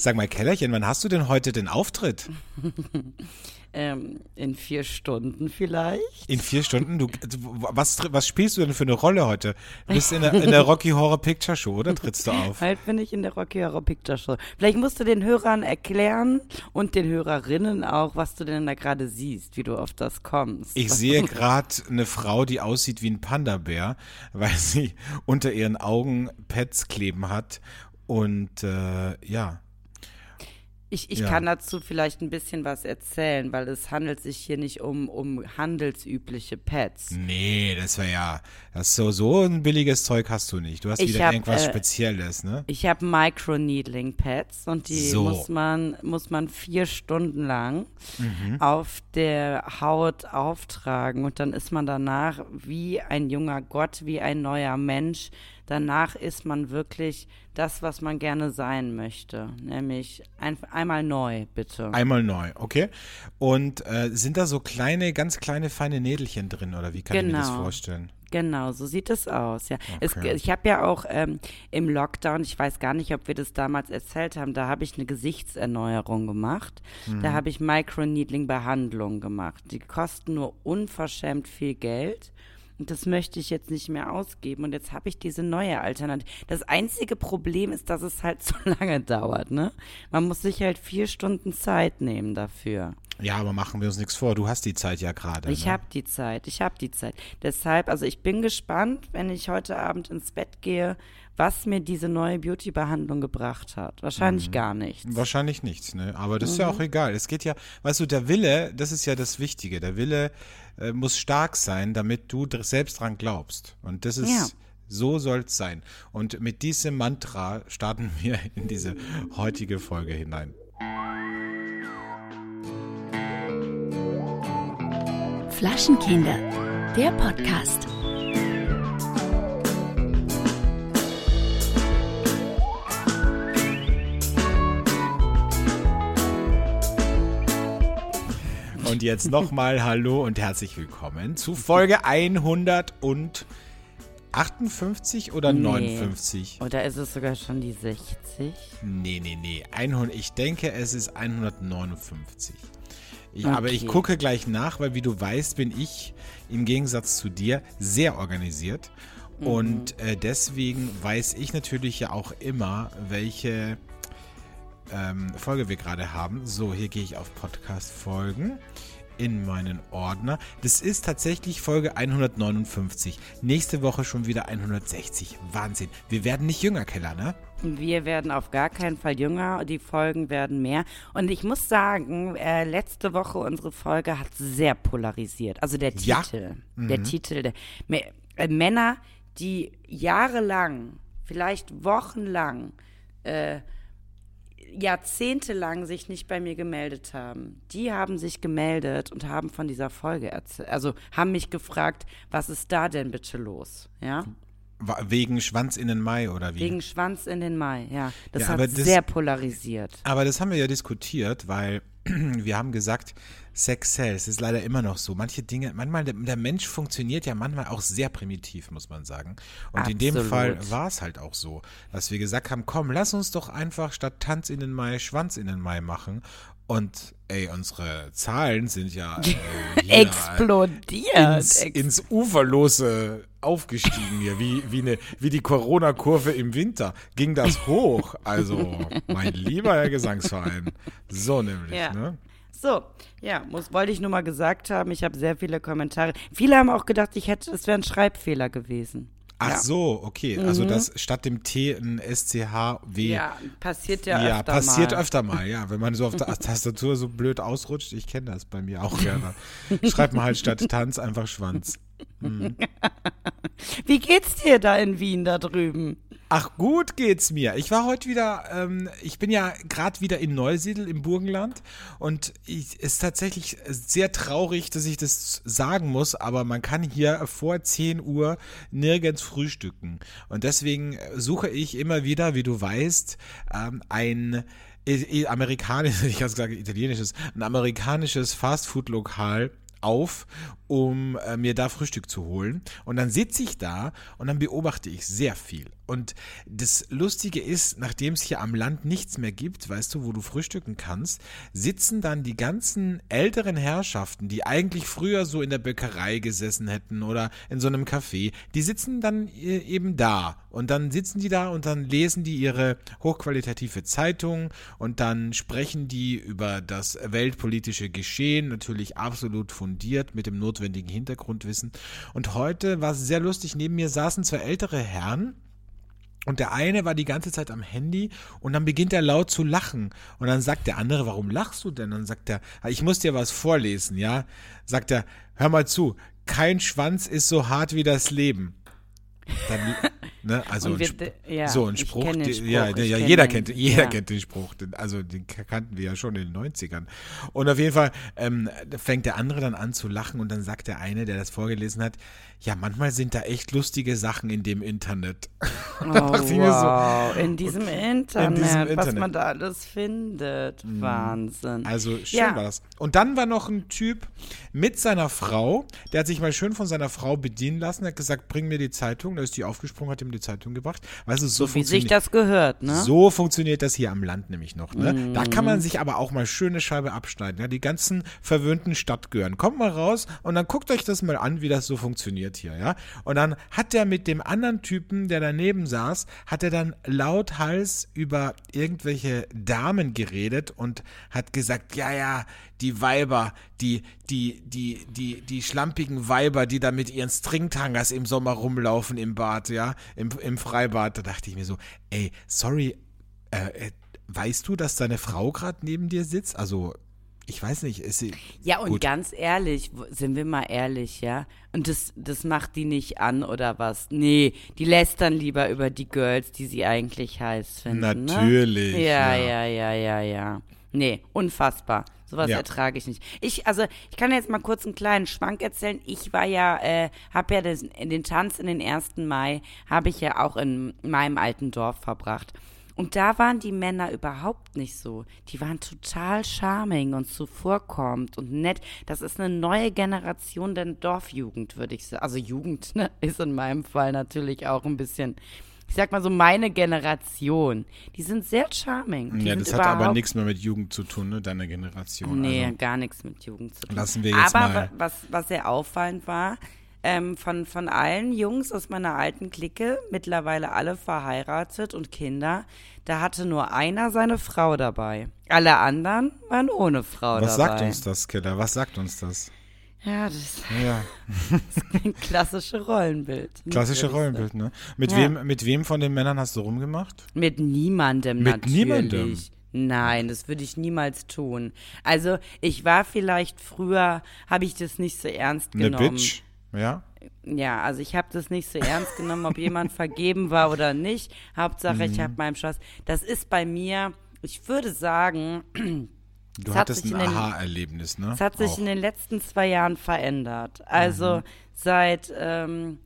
Sag mal, Kellerchen, wann hast du denn heute den Auftritt? ähm, in vier Stunden vielleicht. In vier Stunden? Du, was, was spielst du denn für eine Rolle heute? Du bist in der, in der Rocky Horror Picture Show, oder trittst du auf? Halt bin ich in der Rocky Horror Picture Show. Vielleicht musst du den Hörern erklären und den Hörerinnen auch, was du denn da gerade siehst, wie du auf das kommst. Ich sehe gerade eine Frau, die aussieht wie ein Panda-Bär, weil sie unter ihren Augen Pets kleben hat und äh, ja. Ich, ich ja. kann dazu vielleicht ein bisschen was erzählen, weil es handelt sich hier nicht um, um handelsübliche Pads. Nee, das wäre ja, das so, so ein billiges Zeug hast du nicht. Du hast ich wieder hab, irgendwas äh, Spezielles, ne? Ich habe Micro-Needling-Pads und die so. muss, man, muss man vier Stunden lang mhm. auf der Haut auftragen und dann ist man danach wie ein junger Gott, wie ein neuer Mensch danach ist man wirklich das, was man gerne sein möchte. Nämlich ein, einmal neu, bitte. Einmal neu, okay. Und äh, sind da so kleine, ganz kleine, feine Nädelchen drin oder wie kann genau. ich mir das genau. vorstellen? Genau, so sieht es aus. Ja, okay. es, ich habe ja auch ähm, im Lockdown, ich weiß gar nicht, ob wir das damals erzählt haben, da habe ich eine Gesichtserneuerung gemacht. Mhm. Da habe ich Microneedling-Behandlung gemacht. Die kosten nur unverschämt viel Geld. Das möchte ich jetzt nicht mehr ausgeben. Und jetzt habe ich diese neue Alternative. Das einzige Problem ist, dass es halt so lange dauert, ne? Man muss sich halt vier Stunden Zeit nehmen dafür. Ja, aber machen wir uns nichts vor. Du hast die Zeit ja gerade. Ich ne? habe die Zeit. Ich habe die Zeit. Deshalb, also ich bin gespannt, wenn ich heute Abend ins Bett gehe, was mir diese neue Beauty-Behandlung gebracht hat. Wahrscheinlich mhm. gar nichts. Wahrscheinlich nichts, ne? Aber das mhm. ist ja auch mhm. egal. Es geht ja, weißt du, der Wille, das ist ja das Wichtige. Der Wille äh, muss stark sein, damit du selbst dran glaubst. Und das ist. Ja. So soll es sein. Und mit diesem Mantra starten wir in diese heutige Folge hinein. Flaschenkinder, der Podcast. Und jetzt nochmal Hallo und herzlich willkommen zu Folge 158 oder nee. 59? Oder ist es sogar schon die 60? Nee, nee, nee. 100, ich denke, es ist 159. Ich, okay. Aber ich gucke gleich nach, weil wie du weißt, bin ich im Gegensatz zu dir sehr organisiert. Mhm. Und äh, deswegen weiß ich natürlich ja auch immer, welche ähm, Folge wir gerade haben. So, hier gehe ich auf Podcast-Folgen in meinen Ordner. Das ist tatsächlich Folge 159. Nächste Woche schon wieder 160. Wahnsinn. Wir werden nicht jünger, Keller, ne? Wir werden auf gar keinen Fall jünger, die Folgen werden mehr. Und ich muss sagen, äh, letzte Woche unsere Folge hat sehr polarisiert. Also der Titel. Ja. Mhm. Der Titel. Der, äh, Männer, die jahrelang, vielleicht wochenlang, äh, jahrzehntelang sich nicht bei mir gemeldet haben, die haben sich gemeldet und haben von dieser Folge erzählt. Also haben mich gefragt, was ist da denn bitte los? Ja. Wegen Schwanz in den Mai oder wie? Wegen Schwanz in den Mai, ja. Das ja, hat das, sehr polarisiert. Aber das haben wir ja diskutiert, weil wir haben gesagt, Sex sells. ist leider immer noch so. Manche Dinge, manchmal, der, der, Mensch funktioniert ja manchmal auch sehr primitiv, muss man sagen. Und Absolut. in dem Fall war es halt auch so, dass wir gesagt haben, komm, lass uns doch einfach statt Tanz in den Mai Schwanz in den Mai machen. Und ey, unsere Zahlen sind ja äh, explodiert. Ins, ins, Uferlose aufgestiegen hier, wie, wie, eine, wie die Corona-Kurve im Winter. Ging das hoch. Also, mein lieber Herr Gesangsverein. So nämlich, ja. ne? So, ja, muss, wollte ich nur mal gesagt haben. Ich habe sehr viele Kommentare. Viele haben auch gedacht, ich hätte, es wäre ein Schreibfehler gewesen. Ach ja. so, okay. Also, mhm. Also das statt dem T ein SCHW. Ja, passiert ja, ja öfter passiert mal. öfter mal, ja. Wenn man so auf der Tastatur so blöd ausrutscht, ich kenne das bei mir auch gerne. Schreibt man halt statt Tanz einfach Schwanz. Mhm. Wie geht's dir da in Wien da drüben? Ach, gut geht's mir. Ich war heute wieder, ähm, ich bin ja gerade wieder in Neusiedl im Burgenland und es ist tatsächlich sehr traurig, dass ich das sagen muss, aber man kann hier vor 10 Uhr nirgends frühstücken. Und deswegen suche ich immer wieder, wie du weißt, ähm, ein amerikanisches, ich habe gesagt italienisches, ein amerikanisches Fastfood-Lokal auf, um äh, mir da Frühstück zu holen. Und dann sitze ich da und dann beobachte ich sehr viel. Und das Lustige ist, nachdem es hier am Land nichts mehr gibt, weißt du, wo du frühstücken kannst, sitzen dann die ganzen älteren Herrschaften, die eigentlich früher so in der Bäckerei gesessen hätten oder in so einem Café, die sitzen dann äh, eben da. Und dann sitzen die da und dann lesen die ihre hochqualitative Zeitung und dann sprechen die über das weltpolitische Geschehen, natürlich absolut fundiert mit dem notwendigen Hintergrundwissen. Und heute war es sehr lustig, neben mir saßen zwei ältere Herren, und der eine war die ganze Zeit am Handy und dann beginnt er laut zu lachen. Und dann sagt der andere, warum lachst du denn? Und dann sagt er, ich muss dir was vorlesen, ja? Sagt er, hör mal zu, kein Schwanz ist so hart wie das Leben. Dann, ne, also wir, ein ja, so ein Spruch, die, Spruch ja, ja jeder kennt, jeder ja. kennt den Spruch, den, also den kannten wir ja schon in den 90ern. Und auf jeden Fall ähm, fängt der andere dann an zu lachen und dann sagt der eine, der das vorgelesen hat, ja, manchmal sind da echt lustige Sachen in dem Internet. Oh, wow. So, in, diesem Internet, in diesem Internet, was man da alles findet. Mhm. Wahnsinn. Also schön ja. war das. Und dann war noch ein Typ mit seiner Frau, der hat sich mal schön von seiner Frau bedienen lassen, hat gesagt, bring mir die Zeitung. Da ist die aufgesprungen, hat ihm die Zeitung gebracht. Weißt du, so, so wie sich das gehört, ne? So funktioniert das hier am Land nämlich noch, ne? Mhm. Da kann man sich aber auch mal schöne Scheibe abschneiden. Ja? Die ganzen verwöhnten Stadtgehören. Kommt mal raus und dann guckt euch das mal an, wie das so funktioniert hier, ja. Und dann hat er mit dem anderen Typen, der daneben saß, hat er dann lauthals über irgendwelche Damen geredet und hat gesagt, ja, ja, die Weiber, die, die, die, die, die schlampigen Weiber, die da mit ihren Stringtangers im Sommer rumlaufen im Bad, ja, im, im Freibad. Da dachte ich mir so, ey, sorry, äh, äh weißt du, dass deine Frau gerade neben dir sitzt? Also, ich weiß nicht, ist sie. Ja, und gut. ganz ehrlich, sind wir mal ehrlich, ja? Und das, das macht die nicht an oder was? Nee, die lässt dann lieber über die Girls, die sie eigentlich heiß finden. Ne? Natürlich. Ne? Ja, ja, ja, ja, ja, ja. Nee, unfassbar. Sowas ja. ertrage ich nicht. Ich, also, ich kann jetzt mal kurz einen kleinen Schwank erzählen. Ich war ja, äh, habe ja das, den Tanz in den 1. Mai, habe ich ja auch in meinem alten Dorf verbracht. Und da waren die Männer überhaupt nicht so. Die waren total charming und zuvorkommend und nett. Das ist eine neue Generation der Dorfjugend, würde ich sagen. Also Jugend ne, ist in meinem Fall natürlich auch ein bisschen, ich sag mal so meine Generation. Die sind sehr charming. Die ja, das hat aber nichts mehr mit Jugend zu tun, ne, deine Generation. Nee, also, gar nichts mit Jugend zu tun. Lassen wir jetzt aber mal. was, was sehr auffallend war, ähm, von, von allen Jungs aus meiner alten Clique, mittlerweile alle verheiratet und Kinder, da hatte nur einer seine Frau dabei. Alle anderen waren ohne Frau Was dabei. Was sagt uns das, Killer? Was sagt uns das? Ja, das, ja. das ist ein klassisches Rollenbild. Klassische Rollenbild, ne? Mit, ja. wem, mit wem von den Männern hast du rumgemacht? Mit niemandem mit natürlich. Niemandem? Nein, das würde ich niemals tun. Also ich war vielleicht früher, habe ich das nicht so ernst genommen. Eine Bitch? Ja? Ja, also ich habe das nicht so ernst genommen, ob jemand vergeben war oder nicht. Hauptsache, mhm. ich habe meinen Spaß. Das ist bei mir, ich würde sagen, Du hattest ein Aha-Erlebnis, ne? Es hat sich Auch. in den letzten zwei Jahren verändert. Also mhm. seit ähm,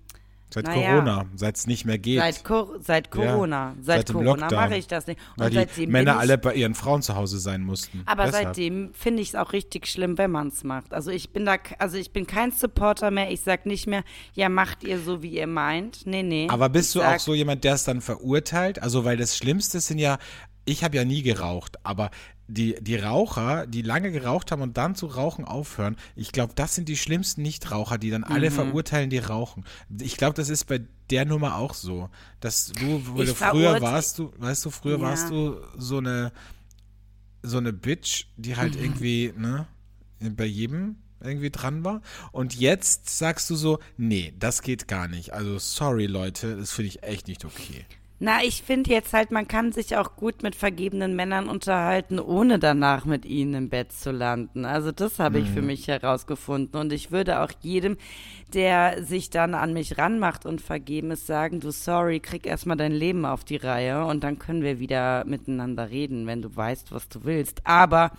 Seit naja, Corona, seit es nicht mehr geht. Seit, Co seit Corona. Ja, seit, seit Corona mache ich das nicht. Und Weil die Männer alle bei ihren Frauen zu Hause sein mussten. Aber Deshalb. seitdem finde ich es auch richtig schlimm, wenn man es macht. Also ich bin da, also ich bin kein Supporter mehr. Ich sage nicht mehr, ja, macht ihr so, wie ihr meint. Nee, nee. Aber bist du sag, auch so jemand, der es dann verurteilt? Also, weil das Schlimmste sind ja ich habe ja nie geraucht, aber die, die Raucher, die lange geraucht haben und dann zu rauchen aufhören, ich glaube, das sind die schlimmsten Nichtraucher, die dann alle mhm. verurteilen, die rauchen. Ich glaube, das ist bei der Nummer auch so. Dass du, du früher warst du, weißt du, früher ja. warst du so eine so eine Bitch, die halt mhm. irgendwie, ne, bei jedem irgendwie dran war. Und jetzt sagst du so, nee, das geht gar nicht. Also sorry, Leute, das finde ich echt nicht okay. Na, ich finde jetzt halt, man kann sich auch gut mit vergebenen Männern unterhalten, ohne danach mit ihnen im Bett zu landen. Also das habe ich für mhm. mich herausgefunden. Und ich würde auch jedem, der sich dann an mich ranmacht und vergeben ist, sagen, du sorry, krieg erstmal dein Leben auf die Reihe und dann können wir wieder miteinander reden, wenn du weißt, was du willst. Aber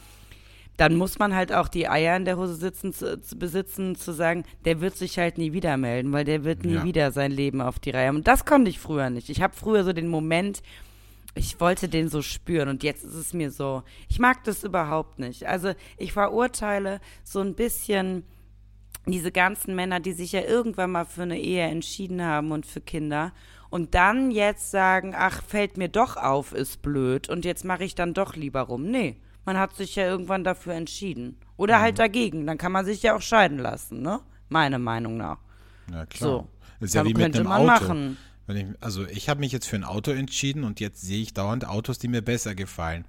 dann muss man halt auch die Eier in der Hose sitzen, zu, zu besitzen, zu sagen, der wird sich halt nie wieder melden, weil der wird nie ja. wieder sein Leben auf die Reihe. Und das konnte ich früher nicht. Ich habe früher so den Moment, ich wollte den so spüren und jetzt ist es mir so, ich mag das überhaupt nicht. Also ich verurteile so ein bisschen diese ganzen Männer, die sich ja irgendwann mal für eine Ehe entschieden haben und für Kinder und dann jetzt sagen, ach, fällt mir doch auf, ist blöd und jetzt mache ich dann doch lieber rum. Nee, man hat sich ja irgendwann dafür entschieden. Oder mhm. halt dagegen, dann kann man sich ja auch scheiden lassen, ne? Meine Meinung nach. Ja, klar. So. Das ist ja wie mit einem Auto. Machen. Ich, also ich habe mich jetzt für ein Auto entschieden und jetzt sehe ich dauernd Autos, die mir besser gefallen.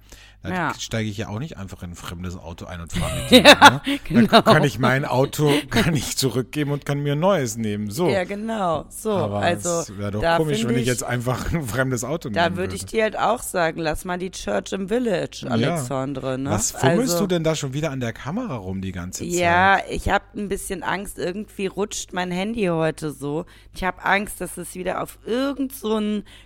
Da ja. steige ich ja auch nicht einfach in ein fremdes Auto ein und fahre mit dem. ja, ne? genau. Dann kann ich mein Auto kann ich zurückgeben und kann mir ein neues nehmen. So. Ja, genau. So, Aber also es wäre doch komisch, wenn ich, ich, jetzt einfach ein fremdes Auto nehme. Da würde ich dir halt auch sagen, lass mal die Church im Village, Alexandre. Ja. Ne? Was fummelst also, du denn da schon wieder an der Kamera rum die ganze Zeit? Ja, ich habe ein bisschen Angst. Irgendwie rutscht mein Handy heute so. Ich habe Angst, dass es wieder auf irgend so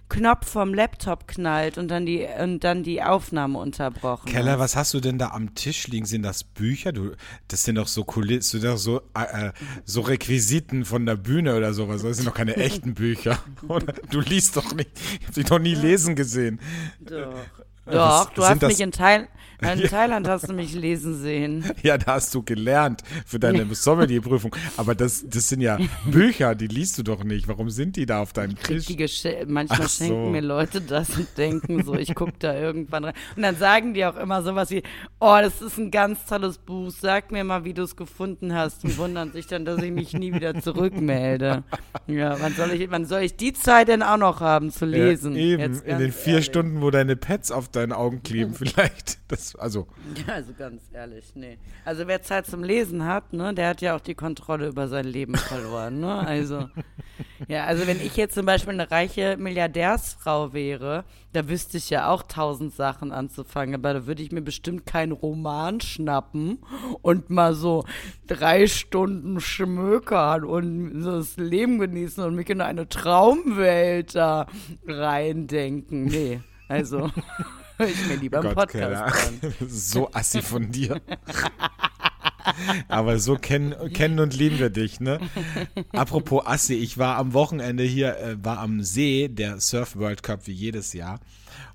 Knopf vom Laptop knallt und dann die und dann die Aufnahme unterbrochen. Keller, was hast du denn da am Tisch liegen? Sind das Bücher? Du, das sind doch so Kulissen, doch so, äh, äh, so Requisiten von der Bühne oder sowas. Das sind doch keine echten Bücher. Oder? Du liest doch nicht. Ich habe dich noch nie lesen gesehen. Doch. Doch, was, du hast mich in Teil, in ja. Thailand hast du mich lesen sehen. Ja, da hast du gelernt für deine Sommelierprüfung. Aber das, das sind ja Bücher, die liest du doch nicht. Warum sind die da auf deinem Tisch? Manchmal Ach schenken so. mir Leute das und denken so, ich gucke da irgendwann rein. Und dann sagen die auch immer sowas wie, oh, das ist ein ganz tolles Buch, sag mir mal, wie du es gefunden hast. Und wundern sich dann, dass ich mich nie wieder zurückmelde. Ja, wann soll ich, wann soll ich die Zeit denn auch noch haben zu lesen? Ja, eben, in den vier ehrlich. Stunden, wo deine Pets auf deinen Augen kleben vielleicht. Das, also. Ja, also ganz ehrlich, nee. Also wer Zeit zum Lesen hat, ne, der hat ja auch die Kontrolle über sein Leben verloren, ne? Also, ja, also wenn ich jetzt zum Beispiel eine reiche Milliardärsfrau wäre, da wüsste ich ja auch tausend Sachen anzufangen, aber da würde ich mir bestimmt keinen Roman schnappen und mal so drei Stunden schmökern und so das Leben genießen und mich in eine Traumwelt da reindenken. Nee, also höre ich mir lieber einen Podcast an. so assi von dir. Aber so kennen, kennen und lieben wir dich, ne? Apropos Assi, ich war am Wochenende hier, äh, war am See, der Surf World Cup wie jedes Jahr.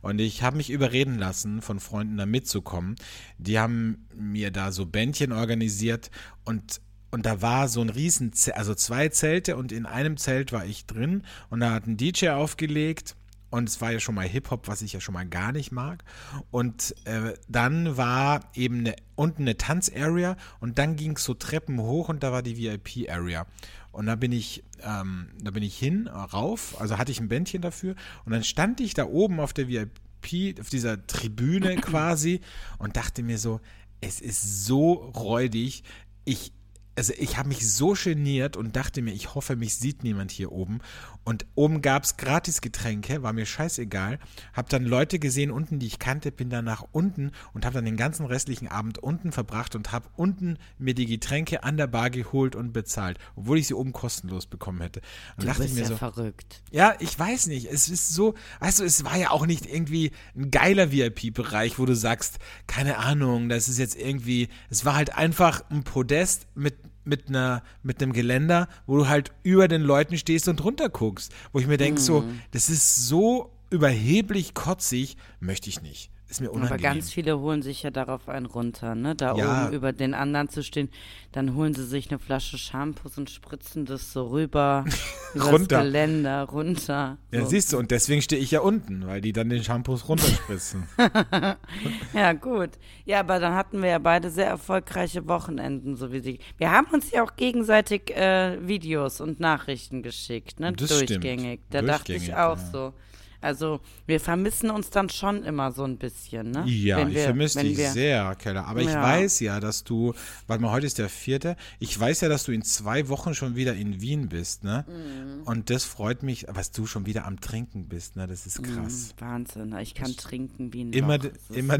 Und ich habe mich überreden lassen, von Freunden da mitzukommen. Die haben mir da so Bändchen organisiert und und da war so ein riesen, also zwei Zelte und in einem Zelt war ich drin und da hat ein DJ aufgelegt und es war ja schon mal Hip-Hop, was ich ja schon mal gar nicht mag. Und äh, dann war eben eine, unten eine Tanz-Area und dann ging es so Treppen hoch und da war die VIP-Area. Und da bin ich, ähm, da bin ich hin, rauf, also hatte ich ein Bändchen dafür. Und dann stand ich da oben auf der VIP, auf dieser Tribüne quasi und dachte mir so, es ist so räudig. Ich, also ich habe mich so geniert und dachte mir, ich hoffe, mich sieht niemand hier oben. Und oben gab es Gratisgetränke, war mir scheißegal. Hab dann Leute gesehen unten, die ich kannte, bin dann nach unten und habe dann den ganzen restlichen Abend unten verbracht und habe unten mir die Getränke an der Bar geholt und bezahlt, obwohl ich sie oben kostenlos bekommen hätte. Und du dachte bist mir ja so, verrückt. Ja, ich weiß nicht. Es ist so, du, es war ja auch nicht irgendwie ein geiler VIP-Bereich, wo du sagst, keine Ahnung, das ist jetzt irgendwie, es war halt einfach ein Podest mit mit einer mit einem Geländer, wo du halt über den Leuten stehst und runter guckst, wo ich mir denke, mhm. so, das ist so überheblich kotzig, möchte ich nicht. Ist mir unangenehm. Aber ganz viele holen sich ja darauf einen runter, ne? Da ja. oben über den anderen zu stehen, dann holen sie sich eine Flasche Shampoos und spritzen das so rüber, über runter. Geländer, runter. Ja, so. siehst du, und deswegen stehe ich ja unten, weil die dann den Shampoos runterspritzen. ja, gut. Ja, aber dann hatten wir ja beide sehr erfolgreiche Wochenenden, so wie sie. Wir haben uns ja auch gegenseitig äh, Videos und Nachrichten geschickt, ne? Das Durchgängig. Stimmt. Da Durchgängig, dachte ich auch ja. so. Also wir vermissen uns dann schon immer so ein bisschen, ne? Ja, wir, ich vermisse dich wir, sehr, Keller. Aber ja. ich weiß ja, dass du, warte mal, heute ist der vierte, ich weiß ja, dass du in zwei Wochen schon wieder in Wien bist, ne? Mhm. Und das freut mich, was du schon wieder am Trinken bist, ne? Das ist mhm, krass. Mhm, Wahnsinn, ne? ich kann ich, trinken wie ein immer, Loch. Immer,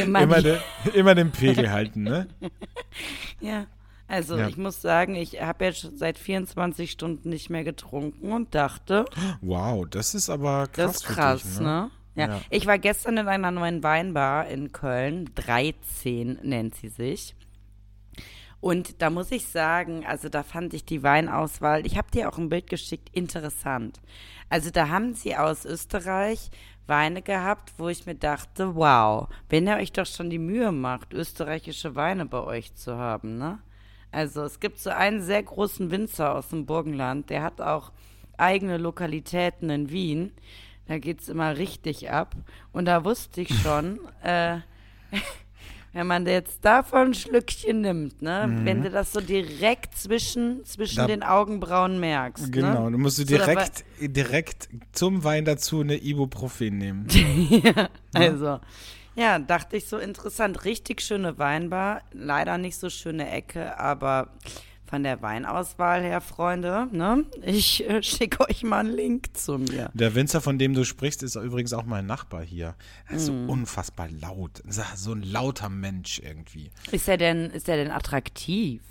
immer, immer, de, immer den Pegel halten, ne? ja. Also ja. ich muss sagen, ich habe jetzt seit 24 Stunden nicht mehr getrunken und dachte. Wow, das ist aber krass. Das ist krass, dich, ne? ne? Ja. ja. Ich war gestern in einer neuen Weinbar in Köln. 13 nennt sie sich. Und da muss ich sagen, also da fand ich die Weinauswahl, ich habe dir auch ein Bild geschickt, interessant. Also da haben sie aus Österreich Weine gehabt, wo ich mir dachte, wow, wenn ihr euch doch schon die Mühe macht, österreichische Weine bei euch zu haben, ne? Also es gibt so einen sehr großen Winzer aus dem Burgenland, der hat auch eigene Lokalitäten in Wien. Da geht es immer richtig ab. Und da wusste ich schon, äh, wenn man jetzt davon ein Schlückchen nimmt, ne, mhm. wenn du das so direkt zwischen, zwischen da, den Augenbrauen merkst. Ne? Genau, ne? du musst du direkt, so, direkt zum Wein dazu eine Ibuprofen nehmen. ja, also. Ja, dachte ich so interessant. Richtig schöne Weinbar, leider nicht so schöne Ecke, aber von der Weinauswahl her, Freunde, ne? Ich äh, schicke euch mal einen Link zu mir. Der Winzer, von dem du sprichst, ist übrigens auch mein Nachbar hier. Er ist mm. so unfassbar laut. So ein lauter Mensch irgendwie. Ist er denn, ist er denn attraktiv?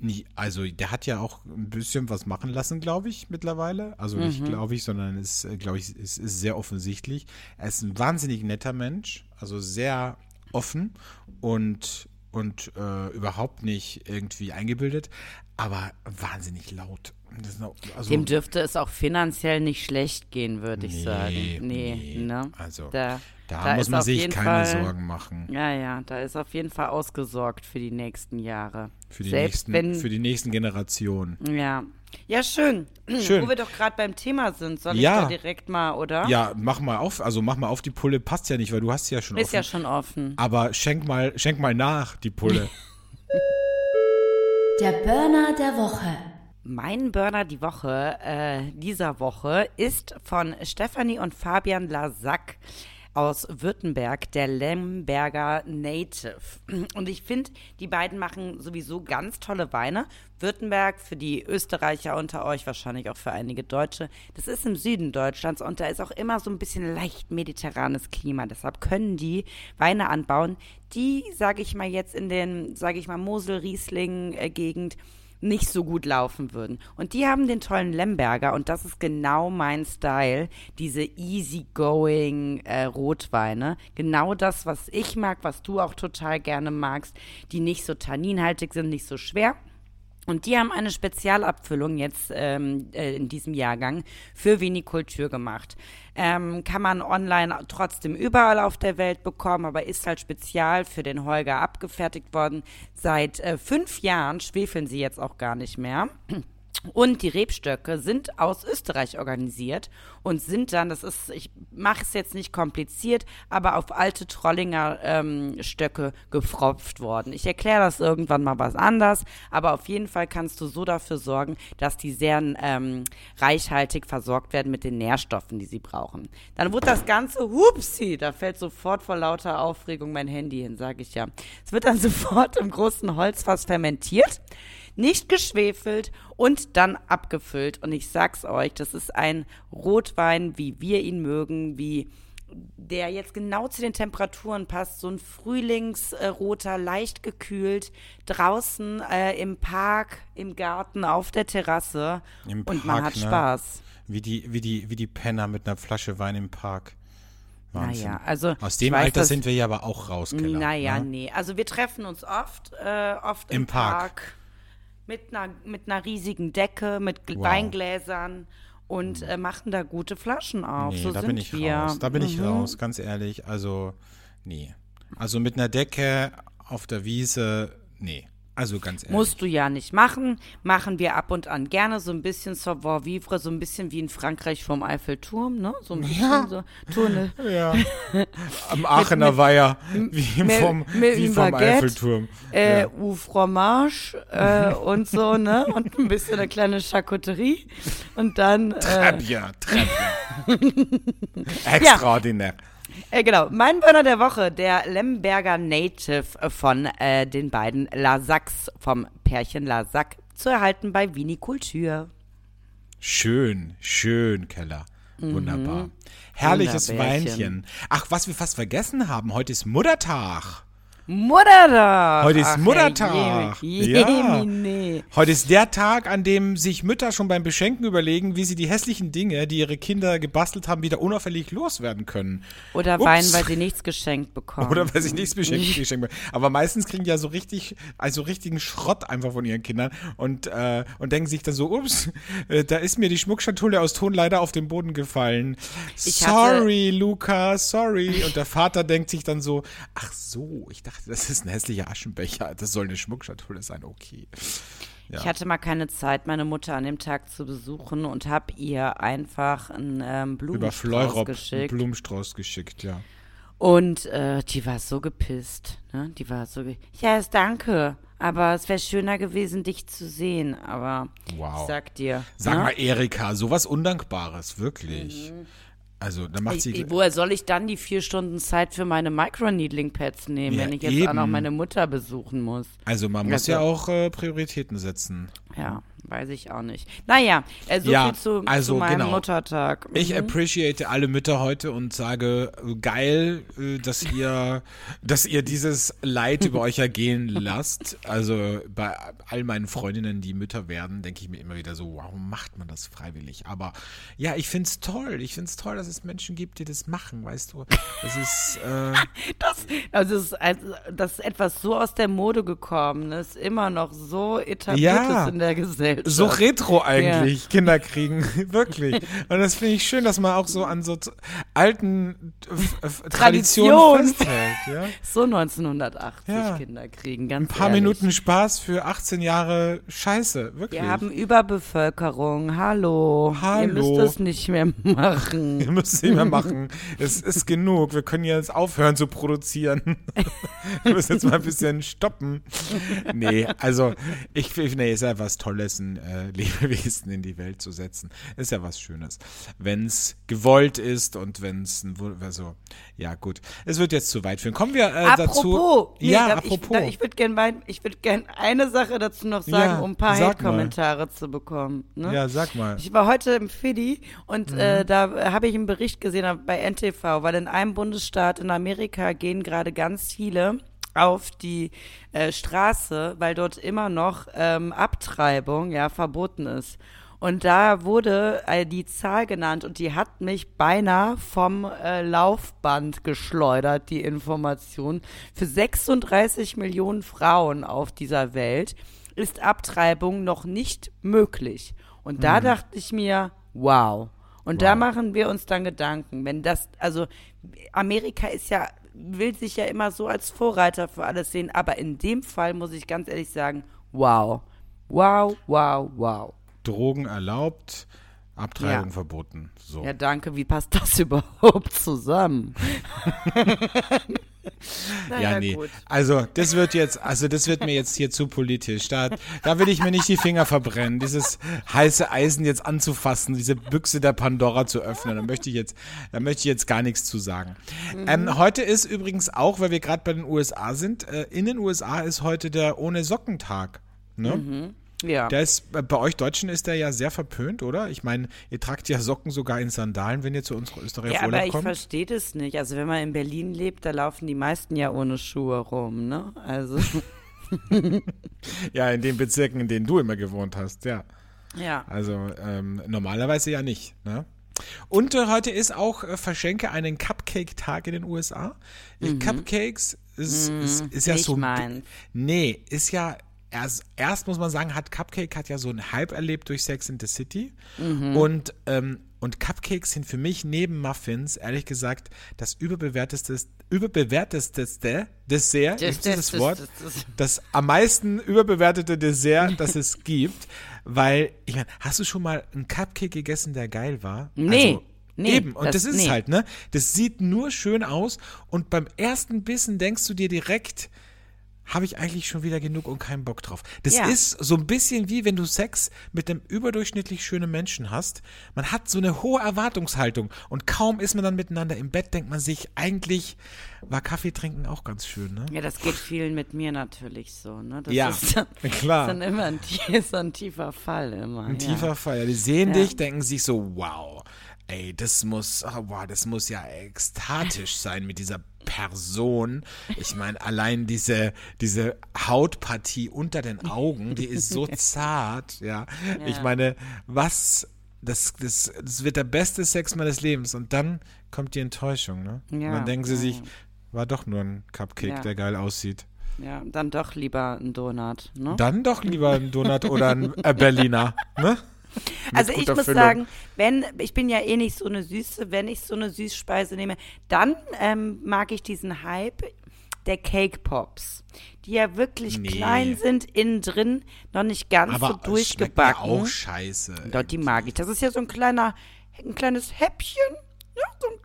Nie, also der hat ja auch ein bisschen was machen lassen, glaube ich, mittlerweile. Also nicht mhm. glaube ich, sondern ist, äh, glaube ich, ist, ist sehr offensichtlich. Er ist ein wahnsinnig netter Mensch, also sehr offen und und äh, überhaupt nicht irgendwie eingebildet, aber wahnsinnig laut. Noch, also, Dem dürfte es auch finanziell nicht schlecht gehen, würde ich sagen. Nee, nee. Ne? Also da, da, da muss man sich keine Fall, Sorgen machen. Ja, ja, da ist auf jeden Fall ausgesorgt für die nächsten Jahre. Für die, Selbst nächsten, wenn, für die nächsten Generationen. Ja, ja, schön. schön. Wo wir doch gerade beim Thema sind, soll ja. ich da direkt mal, oder? Ja, mach mal auf, also mach mal auf, die Pulle passt ja nicht, weil du hast sie ja schon Ist offen. ja schon offen. Aber schenk mal, schenk mal nach, die Pulle. Der Burner der Woche. Mein Burner die Woche, äh, dieser Woche, ist von Stefanie und Fabian Lasack aus Württemberg, der Lemberger Native. Und ich finde, die beiden machen sowieso ganz tolle Weine. Württemberg für die Österreicher unter euch, wahrscheinlich auch für einige Deutsche. Das ist im Süden Deutschlands und da ist auch immer so ein bisschen leicht mediterranes Klima. Deshalb können die Weine anbauen, die, sage ich mal jetzt in den, sage ich mal, Mosel-Riesling-Gegend, äh, nicht so gut laufen würden. Und die haben den tollen Lemberger und das ist genau mein Style, diese easygoing äh, Rotweine. Genau das, was ich mag, was du auch total gerne magst, die nicht so tanninhaltig sind, nicht so schwer. Und die haben eine Spezialabfüllung jetzt ähm, äh, in diesem Jahrgang für Vinikultur gemacht. Ähm, kann man online trotzdem überall auf der Welt bekommen, aber ist halt spezial für den Holger abgefertigt worden. Seit äh, fünf Jahren schwefeln sie jetzt auch gar nicht mehr. Und die Rebstöcke sind aus Österreich organisiert und sind dann, das ist, ich mache es jetzt nicht kompliziert, aber auf alte Trollinger ähm, Stöcke gefropft worden. Ich erkläre das irgendwann mal was anders, aber auf jeden Fall kannst du so dafür sorgen, dass die sehr ähm, reichhaltig versorgt werden mit den Nährstoffen, die sie brauchen. Dann wird das Ganze, hupsi, da fällt sofort vor lauter Aufregung mein Handy hin, sage ich ja. Es wird dann sofort im großen Holzfass fermentiert nicht geschwefelt und dann abgefüllt. Und ich sag's euch, das ist ein Rotwein, wie wir ihn mögen, wie der jetzt genau zu den Temperaturen passt. So ein frühlingsroter, leicht gekühlt, draußen äh, im Park, im Garten, auf der Terrasse. Im und Park, man hat ne? Spaß. Wie die, wie, die, wie die Penner mit einer Flasche Wein im Park. Wahnsinn. Naja, also. Aus dem weiß, Alter sind wir ja aber auch raus, Keller, Naja, ne? nee. Also wir treffen uns oft, äh, oft im, im Park. Park mit einer, mit einer riesigen Decke, mit wow. Weingläsern und äh, machen da gute Flaschen auf. Nee, so da sind bin ich wir. raus. Da bin mhm. ich raus, ganz ehrlich. Also, nee. Also mit einer Decke auf der Wiese, nee. Also ganz ehrlich. Musst du ja nicht machen. Machen wir ab und an gerne so ein bisschen savoir vivre, so ein bisschen wie in Frankreich vom Eiffelturm, ne? So ein bisschen ja. so Tunnel. Ja. Am Aachener mit, Weiher, wie mit, vom, mit wie vom Baguette, Eiffelturm. Äh, ja. Ou fromage äh, und so, ne? Und ein bisschen eine kleine Charcuterie. Und dann. Äh, très bien. Extraordinär. Ja. Äh, genau, mein Burner der Woche, der Lemberger Native von äh, den beiden Lasacks vom Pärchen Lasack zu erhalten bei Vinikultur. Schön, schön, Keller. Wunderbar. Mhm. Herrliches Weinchen. Ach, was wir fast vergessen haben, heute ist Muttertag. Muttertag. Heute ist Ach, Muttertag. Je, ja. Heute ist der Tag, an dem sich Mütter schon beim Beschenken überlegen, wie sie die hässlichen Dinge, die ihre Kinder gebastelt haben, wieder unauffällig loswerden können. Oder Ups. weinen, weil sie nichts geschenkt bekommen. Oder weil sie nichts geschenkt, bekommen. Aber meistens kriegen die ja so richtig, also richtigen Schrott einfach von ihren Kindern und, äh, und denken sich dann so, ups, äh, da ist mir die Schmuckschatulle aus Ton leider auf den Boden gefallen. Sorry, Luca, sorry. Und der Vater denkt sich dann so, ach so, ich dachte, dachte, das ist ein hässlicher Aschenbecher, das soll eine Schmuckschatulle sein, okay. Ja. Ich hatte mal keine Zeit, meine Mutter an dem Tag zu besuchen und habe ihr einfach einen ähm, Blumenstrauß Über Fleurop geschickt. Einen Blumenstrauß geschickt, ja. Und äh, die war so gepisst. Ne? Die war so, ja, danke. Aber es wäre schöner gewesen, dich zu sehen. Aber wow. ich sag dir. Sag ne? mal, Erika, sowas Undankbares, wirklich. Mhm. Also, dann macht sie. Ich, woher soll ich dann die vier Stunden Zeit für meine Microneedling-Pads nehmen, ja, wenn ich jetzt eben. auch noch meine Mutter besuchen muss? Also, man muss also, ja auch äh, Prioritäten setzen. Ja. Weiß ich auch nicht. Naja, äh, so ja, viel zu, also, zu meinem genau. Muttertag. Mhm. Ich appreciate alle Mütter heute und sage, geil, äh, dass ihr, dass ihr dieses Leid über euch ergehen lasst. Also bei all meinen Freundinnen, die Mütter werden, denke ich mir immer wieder so, warum macht man das freiwillig? Aber ja, ich finde es toll. Ich finde es toll, dass es Menschen gibt, die das machen, weißt du. Das ist, äh, das, also das, also, das ist etwas so aus der Mode gekommen, ist immer noch so etabliert ja. ist in der Gesellschaft. Gesellschaft. So retro eigentlich, ja. Kinder kriegen. Wirklich. Und das finde ich schön, dass man auch so an so alten Traditionen Tradition. festhält. Ja? So 1980 ja. Kinder kriegen, ganz Ein paar ehrlich. Minuten Spaß für 18 Jahre Scheiße, wirklich. Wir haben Überbevölkerung. Hallo. Hallo. Ihr müsst es nicht mehr machen. Ihr müsst es nicht mehr machen. es ist genug. Wir können jetzt aufhören zu produzieren. Wir müssen jetzt mal ein bisschen stoppen. Nee, also ich finde, nee, ist ja was Tolles ganzen äh, Lebewesen in die Welt zu setzen. Ist ja was Schönes. Wenn es gewollt ist und wenn es also ja gut. Es wird jetzt zu weit führen. Kommen wir äh, apropos, dazu. Nee, ja, apropos. Ich, ich würde gerne würd gern eine Sache dazu noch sagen, ja, um ein paar Hate-Kommentare zu bekommen. Ne? Ja, sag mal. Ich war heute im Fiddy und mhm. äh, da habe ich einen Bericht gesehen bei NTV, weil in einem Bundesstaat in Amerika gehen gerade ganz viele auf die äh, Straße, weil dort immer noch ähm, Abtreibung ja verboten ist. Und da wurde äh, die Zahl genannt und die hat mich beinahe vom äh, Laufband geschleudert, die Information. Für 36 Millionen Frauen auf dieser Welt ist Abtreibung noch nicht möglich. Und da mhm. dachte ich mir, wow. Und wow. da machen wir uns dann Gedanken, wenn das, also Amerika ist ja will sich ja immer so als Vorreiter für alles sehen, aber in dem Fall muss ich ganz ehrlich sagen, wow. Wow, wow, wow. Drogen erlaubt, Abtreibung ja. verboten. So. Ja, danke. Wie passt das überhaupt zusammen? naja, ja, nee. Gut. Also, das wird jetzt, also das wird mir jetzt hier zu politisch. Da, da will ich mir nicht die Finger verbrennen, dieses heiße Eisen jetzt anzufassen, diese Büchse der Pandora zu öffnen. Da möchte ich jetzt, da möchte ich jetzt gar nichts zu sagen. Mhm. Ähm, heute ist übrigens auch, weil wir gerade bei den USA sind, äh, in den USA ist heute der Ohne Sockentag. Ne? Mhm. Ja. Der ist, bei euch Deutschen ist der ja sehr verpönt, oder? Ich meine, ihr tragt ja Socken sogar in Sandalen, wenn ihr zu unserer Österreich ja, Urlaub aber ich verstehe das nicht. Also wenn man in Berlin lebt, da laufen die meisten ja ohne Schuhe rum, ne? Also. ja, in den Bezirken, in denen du immer gewohnt hast, ja. Ja. Also ähm, normalerweise ja nicht, ne? Und äh, heute ist auch äh, verschenke einen Cupcake-Tag in den USA. Mhm. Cupcakes ist, mhm. ist, ist ja so. Meins. Nee, ist ja erst, erst muss man sagen, hat Cupcake hat ja so einen Hype erlebt durch Sex in the City. Mhm. Und, ähm, und Cupcakes sind für mich neben Muffins, ehrlich gesagt, das überbewerteste, überbewerteste Dessert, das, das, das Wort, das, das am meisten überbewertete Dessert, das es gibt. Weil, ich meine, hast du schon mal einen Cupcake gegessen, der geil war? Nee. Also, Nee, Eben, und das, das ist nee. halt, ne? Das sieht nur schön aus und beim ersten Bissen denkst du dir direkt, habe ich eigentlich schon wieder genug und keinen Bock drauf. Das ja. ist so ein bisschen wie wenn du Sex mit einem überdurchschnittlich schönen Menschen hast. Man hat so eine hohe Erwartungshaltung und kaum ist man dann miteinander im Bett, denkt man sich, eigentlich war Kaffee trinken auch ganz schön, ne? Ja, das geht vielen mit mir natürlich so, ne? Das ja, ist dann, klar. Ist dann immer ein, ist ein tiefer Fall immer. Ein ja. tiefer Fall. Ja, die sehen ja. dich, denken sich so, wow, ey, das muss, oh, wow, das muss ja ekstatisch sein mit dieser Person. Ich meine, allein diese, diese Hautpartie unter den Augen, die ist so zart, ja. ja. Ich meine, was, das, das, das wird der beste Sex meines Lebens und dann kommt die Enttäuschung, ne? Ja. Und dann denken sie sich, war doch nur ein Cupcake, ja. der geil aussieht. Ja, dann doch lieber ein Donut, ne? Dann doch lieber ein Donut oder ein Berliner, ne? Also ich muss Füllung. sagen, wenn, ich bin ja eh nicht so eine Süße, wenn ich so eine Süßspeise nehme, dann ähm, mag ich diesen Hype. der Cake Pops, die ja wirklich nee. klein sind, innen drin, noch nicht ganz Aber so durchgebacken. Aber auch scheiße. Dort die mag ich. Das ist ja so ein kleiner, ein kleines Häppchen. Ja, so ein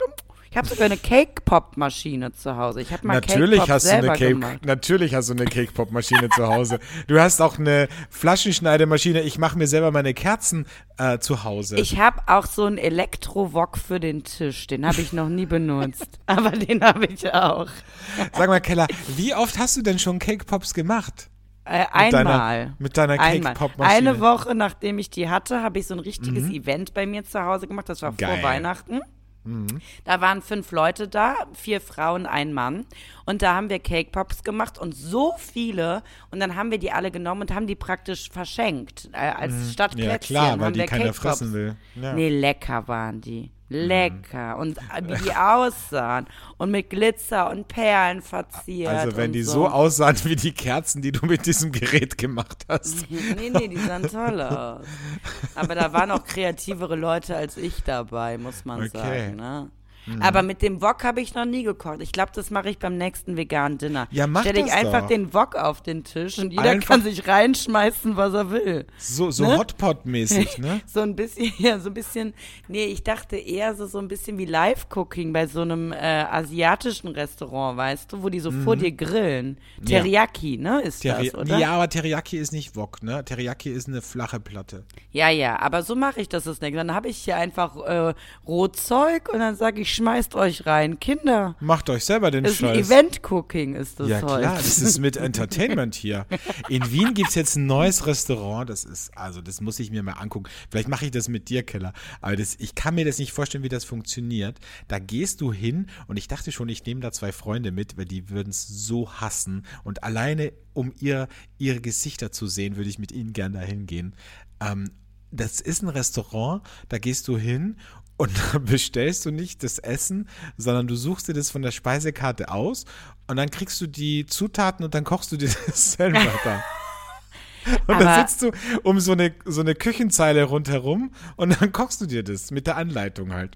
ich habe sogar eine Cake Pop Maschine zu Hause. Ich habe mal natürlich Cake hast du eine Cake, gemacht. Natürlich hast du eine Cake Pop Maschine zu Hause. Du hast auch eine Flaschenschneidemaschine. Ich mache mir selber meine Kerzen äh, zu Hause. Ich habe auch so einen Elektro-Wok für den Tisch. Den habe ich noch nie benutzt, aber den habe ich auch. Sag mal Keller, wie oft hast du denn schon Cake Pops gemacht? Äh, einmal. Mit deiner, mit deiner Cake Pop Maschine. Eine Woche nachdem ich die hatte, habe ich so ein richtiges mhm. Event bei mir zu Hause gemacht. Das war Geil. vor Weihnachten. Mhm. Da waren fünf Leute da, vier Frauen, ein Mann. Und da haben wir Cake Pops gemacht und so viele. Und dann haben wir die alle genommen und haben die praktisch verschenkt. Äh, als mhm. Stadtplätzchen. Ja, klar, weil die keiner fressen will. Ja. Nee, lecker waren die. Lecker. Mhm. Und wie die aussahen. Und mit Glitzer und Perlen verziert. Also wenn die so. so aussahen wie die Kerzen, die du mit diesem Gerät gemacht hast. nee, nee, die sahen toll aus. Aber da waren auch kreativere Leute als ich dabei, muss man okay. sagen. Ne? Mhm. Aber mit dem Wok habe ich noch nie gekocht. Ich glaube, das mache ich beim nächsten veganen Dinner. Ja, mach Stell ich einfach doch. den Wok auf den Tisch und jeder einfach kann sich reinschmeißen, was er will. So, so ne? Hotpot-mäßig, ne? so ein bisschen, ja, so ein bisschen. Nee, ich dachte eher so, so ein bisschen wie Live-Cooking bei so einem äh, asiatischen Restaurant, weißt du, wo die so mhm. vor dir grillen. Teriyaki, ja. ne, ist Teri das, oder? Ja, aber Teriyaki ist nicht Wok, ne? Teriyaki ist eine flache Platte. Ja, ja, aber so mache ich das das nächste. Dann habe ich hier einfach äh, Rotzeug und dann sage ich, schmeißt euch rein. Kinder. Macht euch selber den ist Scheiß. Event-Cooking ist das ja, heute. Ja, klar, das ist mit Entertainment hier. In Wien gibt es jetzt ein neues Restaurant. Das ist, also das muss ich mir mal angucken. Vielleicht mache ich das mit dir, Keller. Aber das, ich kann mir das nicht vorstellen, wie das funktioniert. Da gehst du hin und ich dachte schon, ich nehme da zwei Freunde mit, weil die würden es so hassen. Und alleine, um ihr, ihre Gesichter zu sehen, würde ich mit ihnen gerne dahin gehen. Ähm, das ist ein Restaurant, da gehst du hin und dann bestellst du nicht das Essen, sondern du suchst dir das von der Speisekarte aus und dann kriegst du die Zutaten und dann kochst du dir das selber da. Und Aber dann sitzt du um so eine, so eine Küchenzeile rundherum und dann kochst du dir das mit der Anleitung halt.